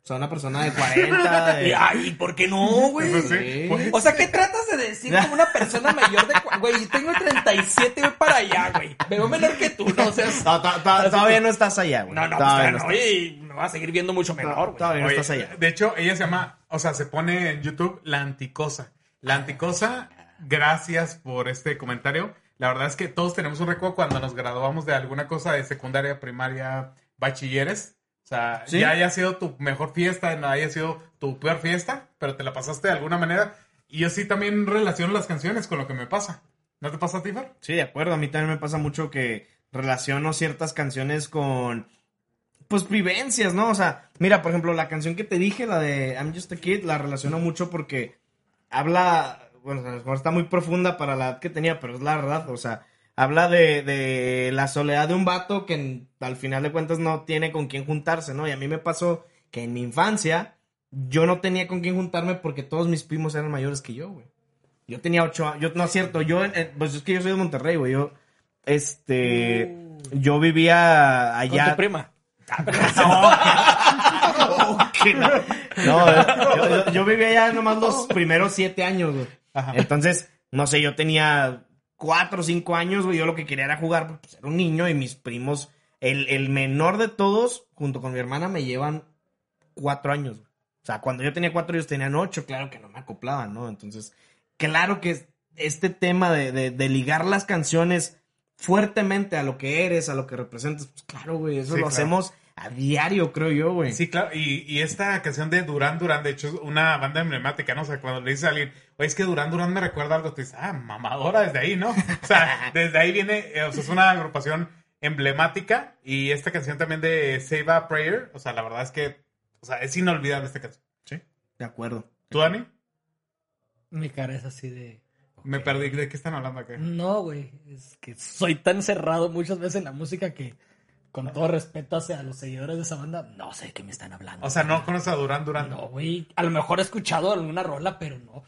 B: O sea, una persona de 40. *laughs*
C: Y,
B: De...
C: ay, ¿por qué no, güey?
A: Pues sí.
B: Sí.
A: Pues-
C: O sea, ¿qué tratas de decir como una persona mayor de... cua- Güey, yo tengo 37, voy para allá, güey. Veo menor que tú, no o sea,
B: No, to- to- todavía no estás allá, güey.
C: No, no, pues
B: todavía
C: todavía no,
B: estás.
C: y me va a seguir viendo mucho menor, güey.
B: Todavía no estás allá.
A: De hecho, ella se llama, o sea, se pone en YouTube La Anticosa. La Anticosa, gracias por este comentario. La verdad es que todos tenemos un recuerdo cuando nos graduamos de alguna cosa de secundaria, primaria, bachilleres. O sea,
B: Sí.
A: ya haya sido tu mejor fiesta, no haya sido tu peor fiesta, pero te la pasaste de alguna manera. Y yo sí también relaciono las canciones con lo que me pasa. ¿No te pasa a ti, Fer?
B: Sí, de acuerdo. A mí también me pasa mucho que relaciono ciertas canciones con. Pues vivencias, ¿no? O sea, mira, por ejemplo, la canción que te dije, la de I'm Just a Kid, la relaciono mucho porque habla. Bueno, está muy profunda para la edad que tenía, pero es la verdad. O sea, habla de, de la soledad de un vato que al final de cuentas no tiene con quién juntarse, ¿no? Y a mí me pasó que en mi infancia yo no tenía con quién juntarme porque todos mis primos eran mayores que yo, güey. Yo tenía ocho años. Yo, no es cierto, yo, eh, pues es que yo soy de Monterrey, güey. Yo, este, yo vivía
C: Con
B: allá.
C: tu prima. *laughs*
B: No, eh, yo, yo- yo vivía allá nomás los primeros siete años, güey. Entonces, no sé, yo tenía cuatro o cinco años, güey. Yo lo que quería era jugar, pues era un niño y mis primos, el, el menor de todos, junto con mi hermana, me llevan cuatro años. güey. O sea, cuando yo tenía cuatro, ellos tenían ocho, claro que no me acoplaban, ¿no? Entonces, claro que este tema de, de- de ligar las canciones fuertemente a lo que eres, a lo que representas, pues claro, güey, eso
A: Sí,
B: lo
A: claro.
B: hacemos a diario, creo yo, güey.
A: Sí, claro. Y, y esta canción de Duran Duran, de hecho, es una banda emblemática, ¿no? O sea, cuando le dices a alguien, oye, es que Duran Duran me recuerda algo, tú dices, ah, mamadora desde ahí, ¿no? O sea, *laughs* desde ahí viene, eh, o sea, es una agrupación emblemática. Y esta canción también de Save a Prayer, o sea, la verdad es que, o sea, es inolvidable esta canción. ¿Sí?
B: De acuerdo.
A: ¿Tú, Dani?
C: Mi cara es así de...
A: Me perdí. ¿De qué están hablando acá?
C: No, güey. Es que soy tan cerrado muchas veces en la música que, con todo respeto hacia los seguidores de esa banda, no sé de qué me están hablando.
A: O sea, no conoces a Duran Duran.
C: No, güey. A lo mejor he escuchado alguna rola, pero no.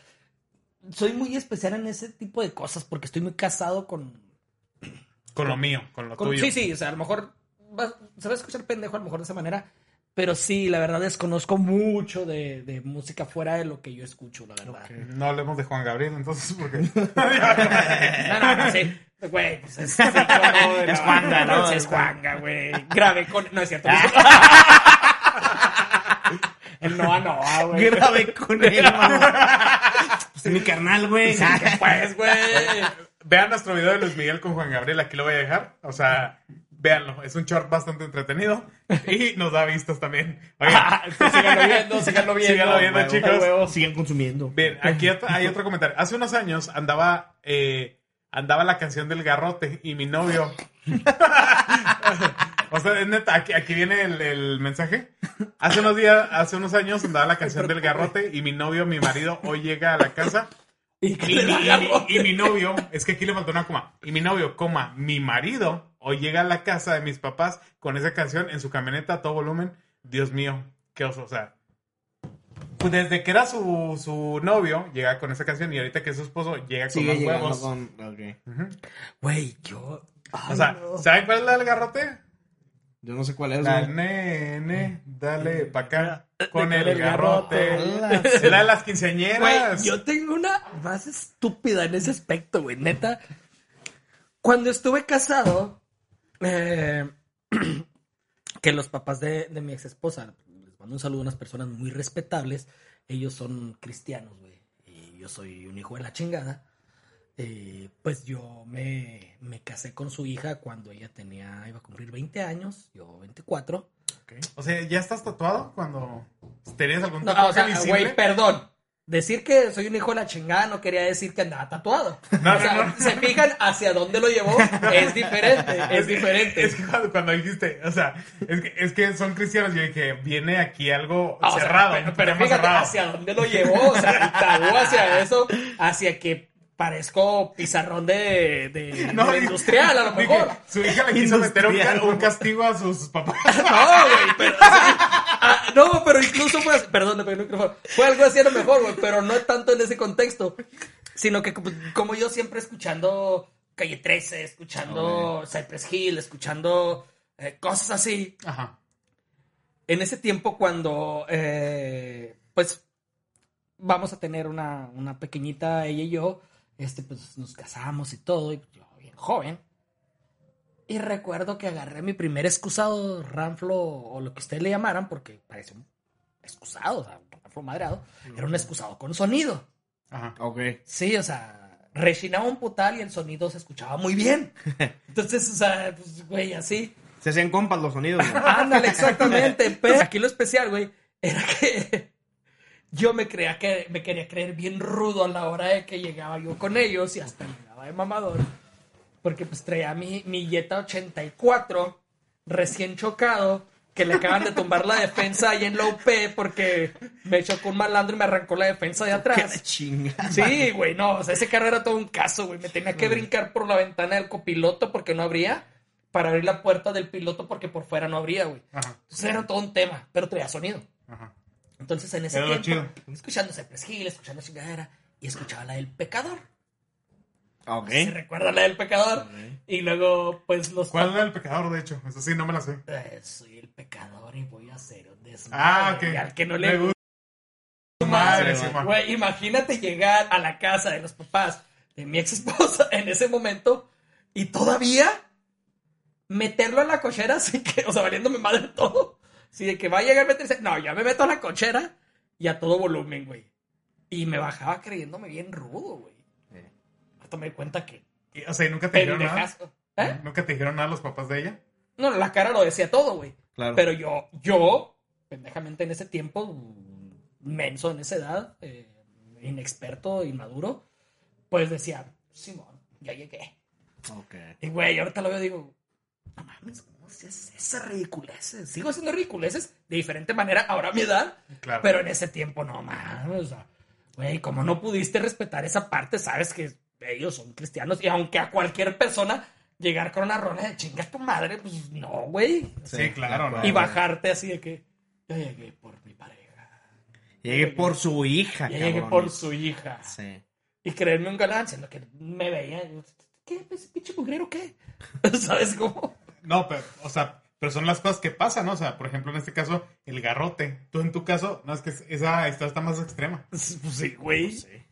C: Soy muy especial en ese tipo de cosas porque estoy muy casado con.
A: Con lo mío, con lo
C: con-
A: tuyo.
C: sí, sí. O sea, a lo mejor va- se va a escuchar pendejo a lo mejor de esa manera. Pero sí, la verdad desconozco mucho de, de música fuera de lo que yo escucho, la verdad.
A: No hablemos de Juan Gabriel, entonces, porque... *laughs*
C: No, no, no, sí. Güey, pues es, de la *laughs*
B: Es Juanga, ¿no?
C: Es Juanga, güey. Grabé con. No es cierto. *laughs* El Noa Noa, güey.
B: Grabé con él, mamá. Pues es mi carnal, güey.
C: Pues, güey.
A: Vean nuestro video de Luis Miguel con Juan Gabriel, aquí lo voy a dejar. O sea, véanlo, es un short bastante entretenido *laughs* y nos da vistas también. Oigan,
C: Ah, síganlo viendo, síganlo viendo. *laughs*
A: Síganlo viendo,
C: Huevo,
A: chicos.
C: huevo.
B: Siguen consumiendo.
A: bien, aquí hay otro comentario. Hace unos años andaba, eh, andaba la canción del garrote y mi novio. *laughs* o sea, es neta, aquí, aquí viene el, el mensaje. Hace unos días, hace unos años andaba la canción del garrote y mi novio, mi marido, hoy llega a la casa.
C: Y que
A: Y, y y mi novio, es que aquí le faltó una coma. Y mi novio, coma, mi marido, hoy llega a la casa de mis papás con esa canción en su camioneta a todo volumen. Dios mío, qué oso, o sea. Pues desde que era su, su novio, llega con esa canción y ahorita que es su esposo, llega con
B: Sigue
A: los huevos.
B: con... ok.
C: Güey, yo.
A: O
C: ay,
A: sea,
C: no.
A: ¿saben cuál es la del garrote?
B: Yo no sé cuál es,
A: La
B: güey.
A: nene, dale pa' acá con el
C: el
A: garrote.
C: garrote. *laughs*
A: De las
C: Güey,
A: quinceañeras.
C: yo tengo una más estúpida en ese aspecto, güey. Neta. Cuando estuve casado, eh, *clears throat* que los papás de, de mi ex esposa, les mando un saludo a unas personas muy respetables. Ellos son cristianos, güey. Y yo soy un hijo de la chingada. Eh, pues yo me, me casé con su hija cuando ella tenía, iba a cumplir 20 años, yo 24.
A: O sea, ¿ya estás tatuado cuando tenías algún
C: No,
A: tatuaje
C: o sea,
A: visible?
C: güey, perdón. Decir que soy un hijo de la chingada no quería decir que andaba tatuado. *laughs*
A: No,
C: o sea,
A: no, no.
C: se fijan hacia dónde lo llevó, es diferente, *laughs* es diferente.
A: Es que cuando, cuando dijiste, o sea, es que, es que son cristianos, yo dije, viene aquí algo
C: Ah, o sea,
A: cerrado,
C: pero, pero fíjate
A: cerrado.
C: hacia dónde lo llevó, o sea, el tabú hacia eso, hacia que parezco pizarrón de, de, *laughs*
A: No,
C: de industrial, a lo
A: dije,
C: mejor.
A: su hija le quiso meter un, ca-
B: Industrial.
A: un castigo a sus papás. *laughs*
C: No, güey, pero. o sea, ah, no, pero incluso fue. Perdón, le pegué el micrófono. Fue algo así a lo mejor, güey, pero no tanto en ese contexto. Sino que como, como yo siempre escuchando Calle 13, escuchando Cypress Hill, escuchando eh, cosas así.
A: Ajá.
C: En ese tiempo, cuando. eh, pues. Vamos a tener una, una pequeñita, ella y yo. Este, pues nos casamos y todo. Y yo, bien joven. Y recuerdo que agarré mi primer excusado, ranflo o lo que ustedes le llamaran, porque parece un excusado, o sea, un ranflo madreado. Era un excusado con sonido.
A: Ajá.
B: Ok.
C: Sí, o sea, rechinaba un putal y el sonido se escuchaba muy bien. *laughs* Entonces, o sea, pues, güey, así.
B: Se hacen compas los sonidos, güey.
C: Ándale, exactamente. *laughs* Pero aquí lo especial, güey, era que yo me creía que me quería creer bien rudo a la hora de que llegaba yo con ellos y hasta llegaba de mamador. Porque pues traía mi, mi Jetta 84 recién chocado que le acaban de tumbar la defensa ahí en la UP porque me chocó un malandro y me arrancó la defensa de
B: Qué
C: atrás.
B: chingada.
C: Sí, güey, no, o sea, ese carro era todo un caso, güey. Me tenía que brincar por la ventana del copiloto porque no abría, para abrir la puerta del piloto porque por fuera no abría, güey. Entonces era todo un tema, pero traía sonido.
A: Ajá.
C: Entonces en ese
A: Era
C: tiempo,
A: chido.
C: escuchando Cypress Hill, escuchando chingadera, y escuchaba la del pecador.
B: Ok.
C: ¿Se recuerda la del pecador? Y luego, pues los
A: ¿Cuál era el pecador, de hecho? Eso sí, no me la sé.
C: Eh, soy el pecador y voy a hacer un desmadre.
A: Ah, ok.
C: Y al que no
A: Me
C: le
A: gusta.
C: gusta,
A: Madre. Simón.
C: Güey, imagínate llegar a la casa de los papás de mi ex esposa *laughs* en ese momento y todavía meterlo a la cochera sin que, o sea, valiéndome madre todo. Si de que va a llegar a meterse, no, ya me meto a la cochera y a todo volumen, güey. Y me bajaba creyéndome bien rudo, güey. Hasta me di cuenta que
A: Y, O sea, ¿y nunca te dijeron nada?
C: ¿Eh?
A: ¿Nunca te dijeron nada los papás de ella?
C: No, la cara lo decía todo, güey.
B: Claro.
C: Pero yo, yo, pendejamente en ese tiempo, menso en esa edad, eh, inexperto, inmaduro, pues decía, Simón, ya llegué.
B: Ok.
C: Y güey, ahorita lo veo y digo, no mames, ¿cómo haces esas ridiculeces? Sigo haciendo ridiculeces de diferente manera ahora a mi edad,
A: Claro.
C: pero en ese tiempo no mames, o sea, güey, como no pudiste respetar esa parte, sabes que ellos son cristianos y aunque a cualquier persona llegar con una rola de chinga tu madre, pues no, güey.
A: Sí, claro, ¿no?
C: Y bajarte así de que ya llegué por mi pareja.
B: Llegué por su hija,
C: Ya llegué por su hija.
B: Sí.
C: Y creerme un galán, siendo que me veía. ¿Qué? ¿Ese pinche mugrero qué? *laughs* ¿Sabes cómo?
A: No, pero, o sea, pero son las cosas que pasan, ¿no? O sea, por ejemplo, en este caso, el garrote. Tú en tu caso, no, es que esa esta está más extrema.
C: Pues sí, güey.
B: Sí.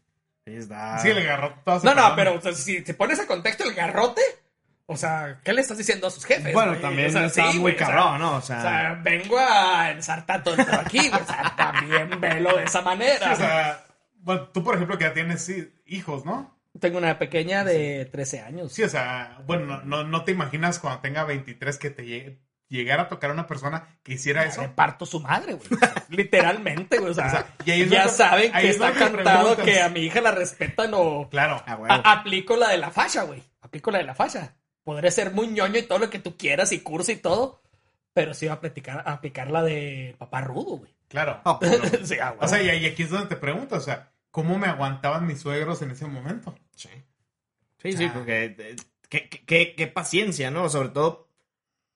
B: Está...
A: Sí, el garrote.
C: No, no, pero o sea, si te pones a contexto el garrote, o sea, ¿qué le estás diciendo a sus jefes?
B: Bueno,
C: güey?
B: también
C: O sea,
B: está
C: sí,
B: muy
C: güey, o sea,
B: cabrón, ¿no? O sea,
C: O sea, vengo a ensartar todo esto aquí, güey. O sea, también velo de esa manera.
A: O sea, bueno, tú, por ejemplo, que ya tienes hijos, ¿no?
C: Tengo una pequeña de 13 años.
A: Sí, o sea, bueno, no, no, no te imaginas cuando tenga 23 que te llegue, llegara a tocar a una persona que hiciera eso.
C: Le parto su madre, güey. *laughs* Literalmente, güey. O sea,
A: O sea, y
C: ya saben
A: ahí
C: que
A: es
C: está
A: me
C: cantado que a mi hija la respetan o...
A: Claro.
B: Ah, huevo.
C: A- aplico la de la facha, güey. Aplico la de la facha. Podré ser muy ñoño y todo lo que tú quieras y curso y todo. Pero sí va a aplicar, a aplicar la de papá rudo, güey.
A: Claro.
B: Ah, bueno. *laughs*
C: sí, ah,
A: O sea, y, y aquí es donde te pregunto, o sea, cómo me aguantaban mis suegros en ese momento.
B: Sí. Sí, sí, porque eh, qué, qué- qué- qué paciencia, ¿no? Sobre todo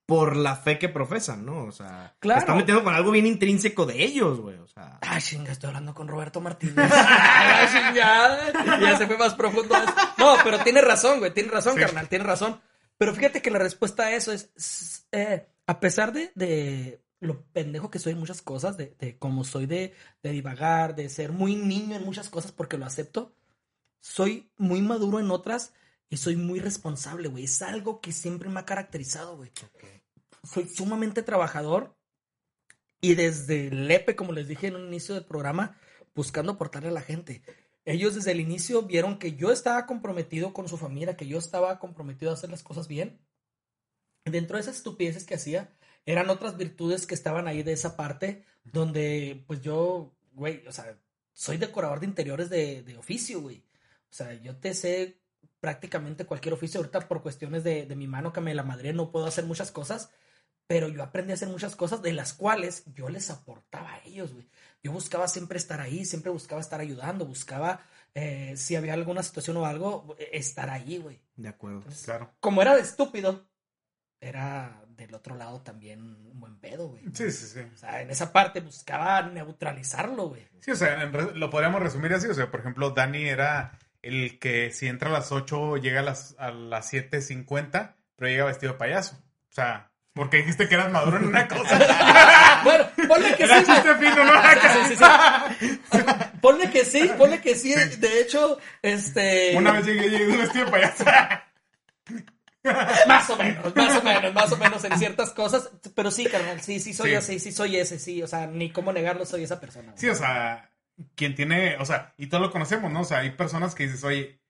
B: por la fe que profesan, ¿no? O sea,
C: Claro.
B: están metiendo con algo bien intrínseco de ellos, güey. O sea,
C: Ay, chinga, estoy hablando con Roberto Martínez. *laughs* Ay, chingada. Ya se fue más profundo. No, pero tiene razón, güey. Tiene razón,
A: Sí.
C: carnal. Tiene razón. Pero fíjate que la respuesta a eso es, eh, a pesar de, de lo pendejo que soy en muchas cosas, de, de cómo soy de, de divagar, de ser muy niño en muchas cosas porque lo acepto, soy muy maduro en otras y soy muy responsable, güey. Es algo que siempre me ha caracterizado, güey. Soy sumamente trabajador y desde el EPE, como les dije en un inicio del programa, buscando aportarle a la gente. Ellos desde el inicio vieron que yo estaba comprometido con su familia, que yo estaba comprometido a hacer las cosas bien. Dentro de esas estupideces que hacía, eran otras virtudes que estaban ahí de esa parte, donde pues yo, güey, o sea, soy decorador de interiores de, de oficio, güey. O sea, yo te sé prácticamente cualquier oficio. Ahorita por cuestiones de, de mi mano que me la madre no puedo hacer muchas cosas, pero yo aprendí a hacer muchas cosas de las cuales yo les aportaba a ellos, güey. Yo buscaba siempre estar ahí, siempre buscaba estar ayudando, buscaba, eh, si había alguna situación o algo, eh, estar ahí, güey.
B: de acuerdo.
A: Claro.
C: Como era de estúpido, era del otro lado también un buen pedo, güey.
A: Sí, sí, sí.
C: O sea, en esa parte buscaba neutralizarlo, güey.
A: Sí, o sea, en lo podríamos resumir así. O sea, por ejemplo, Dani era el que si entra a las 8 llega a las, a las 7.50, pero llega vestido de payaso. O sea, porque dijiste que eras maduro en una cosa. *laughs*
C: Bueno, ponle que sí.
A: Era chiste fino, ¿no?
C: Sí, sí, sí. *laughs* Ponle que sí, ponle que sí. De hecho, este.
A: Una vez llegué, llegué vestido de payaso. *laughs*
C: Más o menos, más o menos, más o menos en ciertas cosas. Pero sí, carnal, sí, sí soy
A: Sí.
C: así, sí soy ese, sí. O sea, ni cómo negarlo, soy esa persona. güey.
A: Sí, o sea, quien tiene, o sea, y todos lo conocemos, ¿no? O sea, hay personas que dices, oye,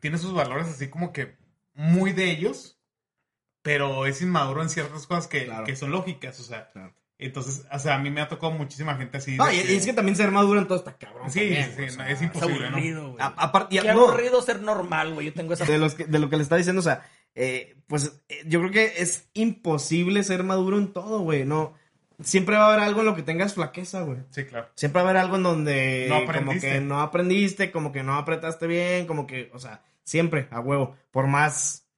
A: tiene sus valores así como que muy de ellos, pero es inmaduro en ciertas cosas que,
B: Claro.
A: que son lógicas, o sea.
B: Claro.
A: Entonces, o sea, a mí me ha tocado muchísima gente así.
B: No, y, y es que también ser maduro en todo está cabrón.
A: Sí,
B: también,
A: sí,
B: o sea,
A: no, es
C: Es
A: imposible, ¿no?
C: aburrido, güey.
B: a- aparte, ya-
C: Qué
B: no,
C: aburrido ser normal, güey. Yo tengo esa.
B: de, los que- de lo que le está diciendo, o sea, eh, pues eh, yo creo que es imposible ser maduro en todo, güey. No, siempre va a haber algo en lo que tengas flaqueza, güey.
A: Sí, claro.
B: Siempre va a haber algo en donde
A: No
B: como
A: aprendiste.
B: que no aprendiste, como que no apretaste bien, como que, o sea, siempre a huevo, por más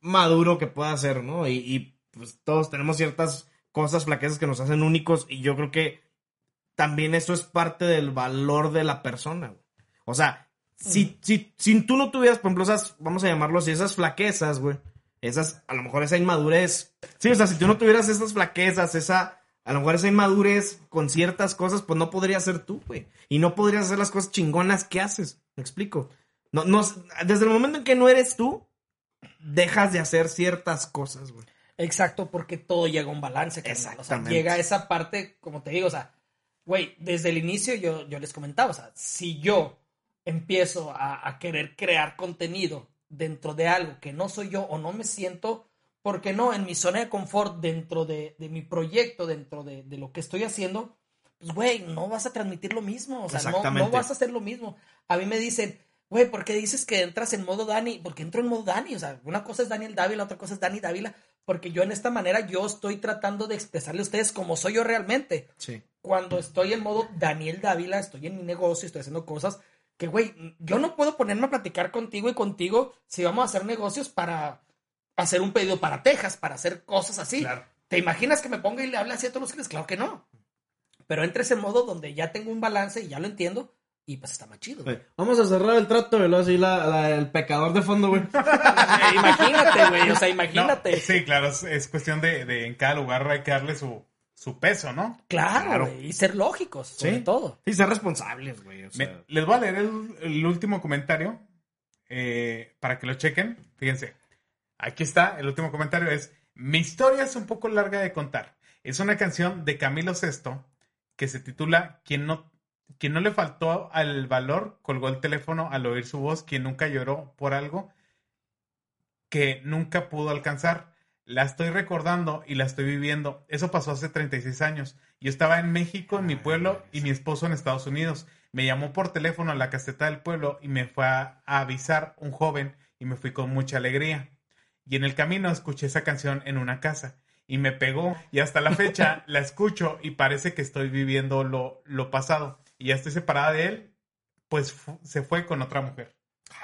B: maduro que pueda ser, ¿no? Y, y, pues todos tenemos ciertas cosas, flaquezas que nos hacen únicos y yo creo que también eso es parte del valor de la persona, güey. O sea, si, si, si tú no tuvieras, por ejemplo, esas, vamos a llamarlo así, esas flaquezas, güey, esas, a lo mejor esa inmadurez, sí, o sea, si tú no tuvieras esas flaquezas, esa, a lo mejor esa inmadurez con ciertas cosas, pues no podrías ser tú, güey. Y no podrías hacer las cosas chingonas que haces. ¿Me explico? No, no, desde el momento en que no eres tú, dejas de hacer ciertas cosas, güey.
C: Exacto, porque todo llega a un balance. carnal. O sea,
B: Exactamente.
C: llega a esa parte, como te digo, o sea, güey, desde el inicio yo, yo les comentaba, o sea, si yo empiezo a, a querer crear contenido dentro de algo que no soy yo o no me siento, porque no, en mi zona de confort, dentro de, de mi proyecto, dentro de, de lo que estoy haciendo, pues, güey, no vas a transmitir lo mismo, o sea, no, no vas a hacer lo mismo. A mí me dicen, güey, ¿por qué dices que entras en modo Dani? Porque entro en modo Dani, o sea, una cosa es Daniel Dávila, otra cosa es Dani Dávila, porque yo en esta manera yo estoy tratando de expresarle a ustedes como soy yo realmente.
B: Sí.
C: Cuando estoy en modo Daniel Dávila, estoy en mi negocio, estoy haciendo cosas que, güey, yo no puedo ponerme a platicar contigo y contigo si vamos a hacer negocios para hacer un pedido para Texas, para hacer cosas así.
A: Claro.
C: ¿Te imaginas que me ponga y le hable así a todos los clientes? Claro que no. Pero entre ese modo donde ya tengo un balance y ya lo entiendo, y pues está más chido. güey.
B: Vamos a cerrar el trato, y luego así la, la- el pecador de fondo, güey. *laughs*
C: Eh, imagínate, güey, o sea,
A: No,
C: imagínate.
A: sí, claro, es, es cuestión de, de en cada lugar hay que darle su, su peso, ¿no?
C: Claro, y ser lógicos, sobre
B: Sí.
C: todo.
B: Sí, ser responsables, güey. O sea,
A: Me- les voy a leer el, el último comentario eh, para que lo chequen. Fíjense, aquí está, el último comentario es, mi historia es un poco larga de contar. Es una canción de Camilo Sesto que se titula Quien no, quien no le faltó al valor colgó el teléfono al oír su voz, quien nunca lloró por algo que nunca pudo alcanzar. La estoy recordando y la estoy viviendo. Eso pasó hace 36 años. Yo estaba en México, en mi pueblo, y mi esposo en Estados Unidos. Me llamó por teléfono a la caseta del pueblo y me fue a, a avisar un joven y me fui con mucha alegría. Y en el camino escuché esa canción en una casa y me pegó y hasta la fecha *laughs* la escucho y parece que estoy viviendo lo, lo pasado y ya estoy separada de él, pues se fue con otra mujer.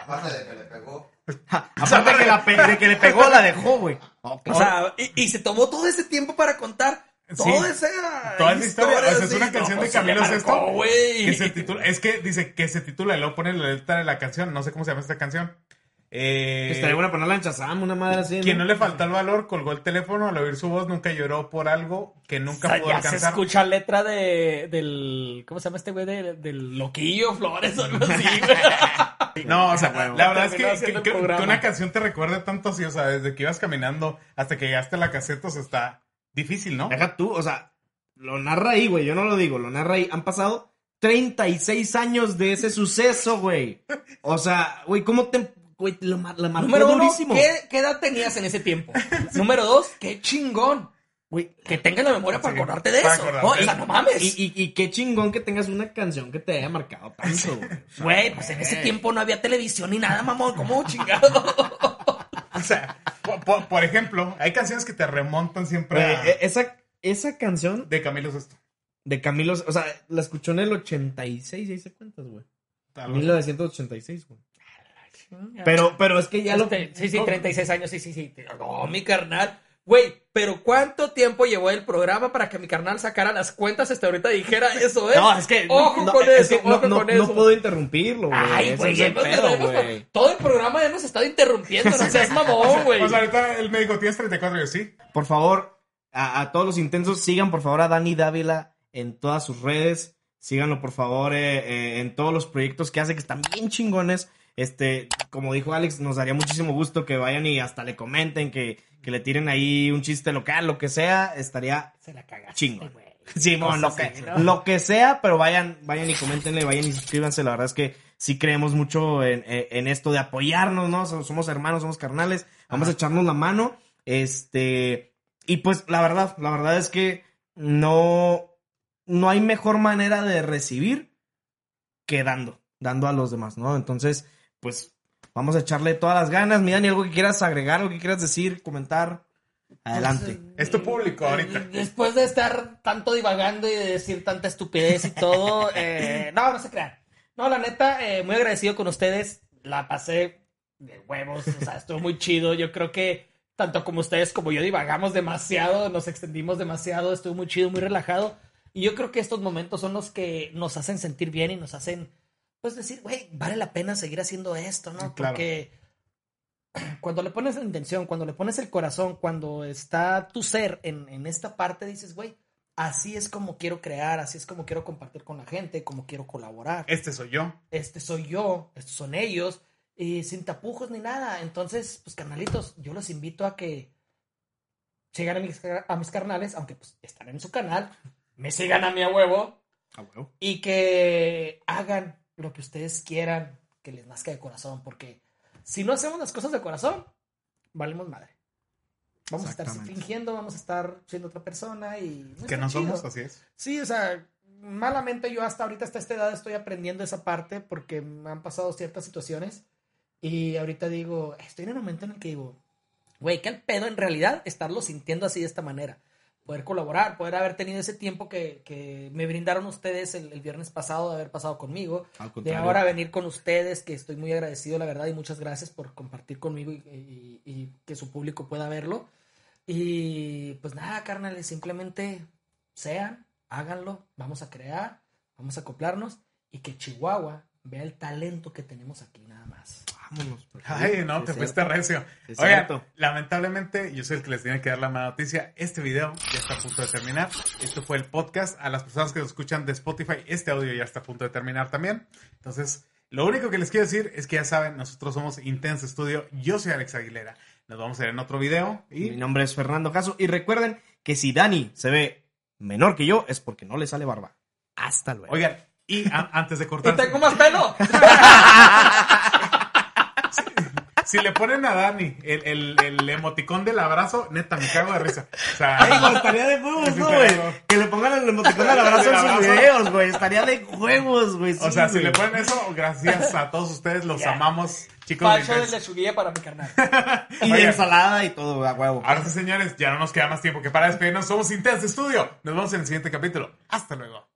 D: Aparte de que le pegó. *laughs*
B: Aparte de que, la pe- de que le pegó, la dejó, güey.
E: O sea, y, y se tomó todo ese tiempo para contar
A: Sí.
E: toda esa
A: Toda esa historia, o sea, es una canción de
E: se le
A: Camilo
E: marcó,
A: Sesto
E: güey.
A: que se titula, es que dice que se titula y luego pone la letra de la canción, no sé cómo se llama esta canción. Eh,
B: Estaría bueno ponerla en Chazam, una madre así.
A: quien no le faltó el valor colgó el teléfono al oír su voz, nunca lloró por algo que
C: O
A: nunca
C: sea,
A: pudo
C: ya se
A: alcanzar.
C: escucha letra de, del. ¿Cómo se llama este güey? De- del Loquillo Flores o algo así, güey. *laughs*
A: No, o sea, la verdad es que, que- una canción te recuerde tanto así, o sea, desde que ibas caminando hasta que llegaste a la caseta, o sea, está difícil, ¿no?
B: Deja tú, o sea, lo narra ahí, güey. Yo no lo digo, lo narra ahí. Han pasado 36 años de ese suceso, güey. O sea, güey, ¿cómo te. Güey, la, mar- la marcó
C: Número uno,
B: durísimo.
C: ¿qué, qué edad tenías en ese tiempo? *laughs* Número dos, qué chingón.
B: Güey,
C: Que tengas la memoria para
A: Sí,
C: acordarte de
A: para
C: eso.
A: acordarte.
C: No, o sea, no mames.
B: Y, y, y qué chingón que tengas una canción que te haya marcado tanto, güey. *laughs*
C: Pues en ese tiempo no había televisión ni nada, mamón. ¿Cómo *laughs* chingado?
A: O sea, por, por- por ejemplo, hay canciones que te remontan siempre
B: güey,
A: a-
B: e- esa, esa canción
A: de Camilo Sesto.
B: de Camilo, o sea, la escuchó en el 86, ya hice cuentas, güey.
A: Tal vez.
B: 1986, güey. Pero, pero es que ya lo.
C: Este, sí, sí, 36 años, sí, sí, sí. No, mi carnal. Güey, pero ¿cuánto tiempo llevó el programa para que mi carnal sacara las cuentas hasta ahorita y dijera *laughs* eso, eh?
B: No, es que.
C: Ojo
B: no,
C: con
B: es
C: eso,
B: que no,
C: ojo
B: no-
C: con
B: no
C: eso.
B: puedo interrumpirlo, güey.
C: Ay, güey,
B: es el güey.
C: todo el programa ya nos está interrumpiendo, no seas mamón, güey.
A: O sea, ahorita él me dijo, tienes 34 y yo sí.
B: Por favor, a, a todos los intensos, sigan por favor a Dani Dávila en todas sus redes. Síganlo por favor eh, eh, en todos los proyectos que hace, que están bien chingones. Este, como dijo Alex, nos daría muchísimo gusto que vayan y hasta le comenten, que, que le tiren ahí un chiste local, lo que sea, estaría
C: Se la cagaste, güey. *laughs*
B: Sí, bueno, lo que, lo que sea, pero vayan, vayan y coméntenle, vayan y suscríbanse. La verdad es que sí creemos mucho en, en- esto de apoyarnos, ¿no? Somos, somos hermanos, somos carnales, vamos a echarnos la mano. Este, y pues la verdad, la verdad es que no, no hay mejor manera de recibir que dando, dando a los demás, ¿no? Entonces, pues vamos a echarle todas las ganas. Mira, ni algo que quieras agregar, algo que quieras decir, comentar. Adelante.
A: Es tu público ahorita.
C: Después de estar tanto divagando y de decir tanta estupidez y todo, *laughs* eh, no, no se crean. No, la neta, eh, muy agradecido con ustedes. La pasé de huevos, o sea, estuvo muy chido. Yo creo que tanto como ustedes como yo divagamos demasiado, nos extendimos demasiado, estuvo muy chido, muy relajado. Y yo creo que estos momentos son los que nos hacen sentir bien y nos hacen, pues decir, güey, vale la pena seguir haciendo esto, ¿no?
A: Claro.
C: Porque *clears throat* cuando le pones la intención, cuando le pones el corazón, cuando está tu ser en, en esta parte, dices, güey, así es como quiero crear, así es como quiero compartir con la gente, como quiero colaborar.
A: Este soy yo.
C: Este soy yo, estos son ellos, y sin tapujos ni nada. Entonces, pues, carnalitos, yo los invito a que sigan a mis, a mis carnales, aunque pues están en su canal, me sigan a mi a huevo
B: A huevo.
C: y que hagan lo que ustedes quieran que les nazca de corazón, porque si no hacemos las cosas de corazón, valemos madre. Vamos a estar fingiendo, vamos a estar siendo otra persona y...
A: Que no
C: chido.
A: somos, así es.
C: Sí, o sea, malamente yo hasta ahorita, hasta esta edad, estoy aprendiendo esa parte porque me han pasado ciertas situaciones y ahorita digo, estoy en el momento en el que digo, güey, qué al pedo en realidad estarlo sintiendo así de esta manera. Poder colaborar, poder haber tenido ese tiempo que, que me brindaron ustedes el, el viernes pasado, de haber pasado conmigo, de ahora venir con ustedes, que estoy muy agradecido, la verdad, y muchas gracias por compartir conmigo y, y- y que su público pueda verlo. Y pues nada, carnales, simplemente sean, háganlo, vamos a crear, vamos a acoplarnos y que Chihuahua vea el talento que tenemos aquí nada más.
B: Vámonos.
A: Ay, no, te fuiste recio.
B: Es
A: Oigan,
B: cierto.
A: lamentablemente, yo soy el que les tiene que dar la mala noticia. Este video ya está a punto de terminar. Esto fue el podcast. A las personas que lo escuchan de Spotify, este audio ya está a punto de terminar también. Entonces, lo único que les quiero decir es que ya saben, nosotros somos Intense Studio. Yo soy Alex Aguilera. Nos vamos a ver en otro video.
B: Mi
A: Y
B: nombre es Fernando Caso. Y recuerden que si Dani se ve menor que yo, es porque no le sale barba. Hasta luego.
A: oigan, y antes de *laughs*
C: ¡Y
A: cortar,
C: tengo más pelo! *laughs*
A: si le ponen a Dani el, el, el emoticón del abrazo, neta, me cago de risa. O sea,
B: Ay, estaría de huevos, ¿no, güey? Que le pongan el emoticón al abrazo en sus videos, güey. Estaría de huevos, güey.
A: o sea, si le ponen eso, gracias a todos ustedes, los amamos, chicos. de
C: Pancho de
A: Intense.
C: lechuguilla para mi carnal. *laughs*
B: Y ensalada y todo, a huevo.
A: Ahora sí, señores, ya no nos queda más tiempo que para despedirnos. Somos Intense Studio. Nos vemos en el siguiente capítulo. Hasta luego.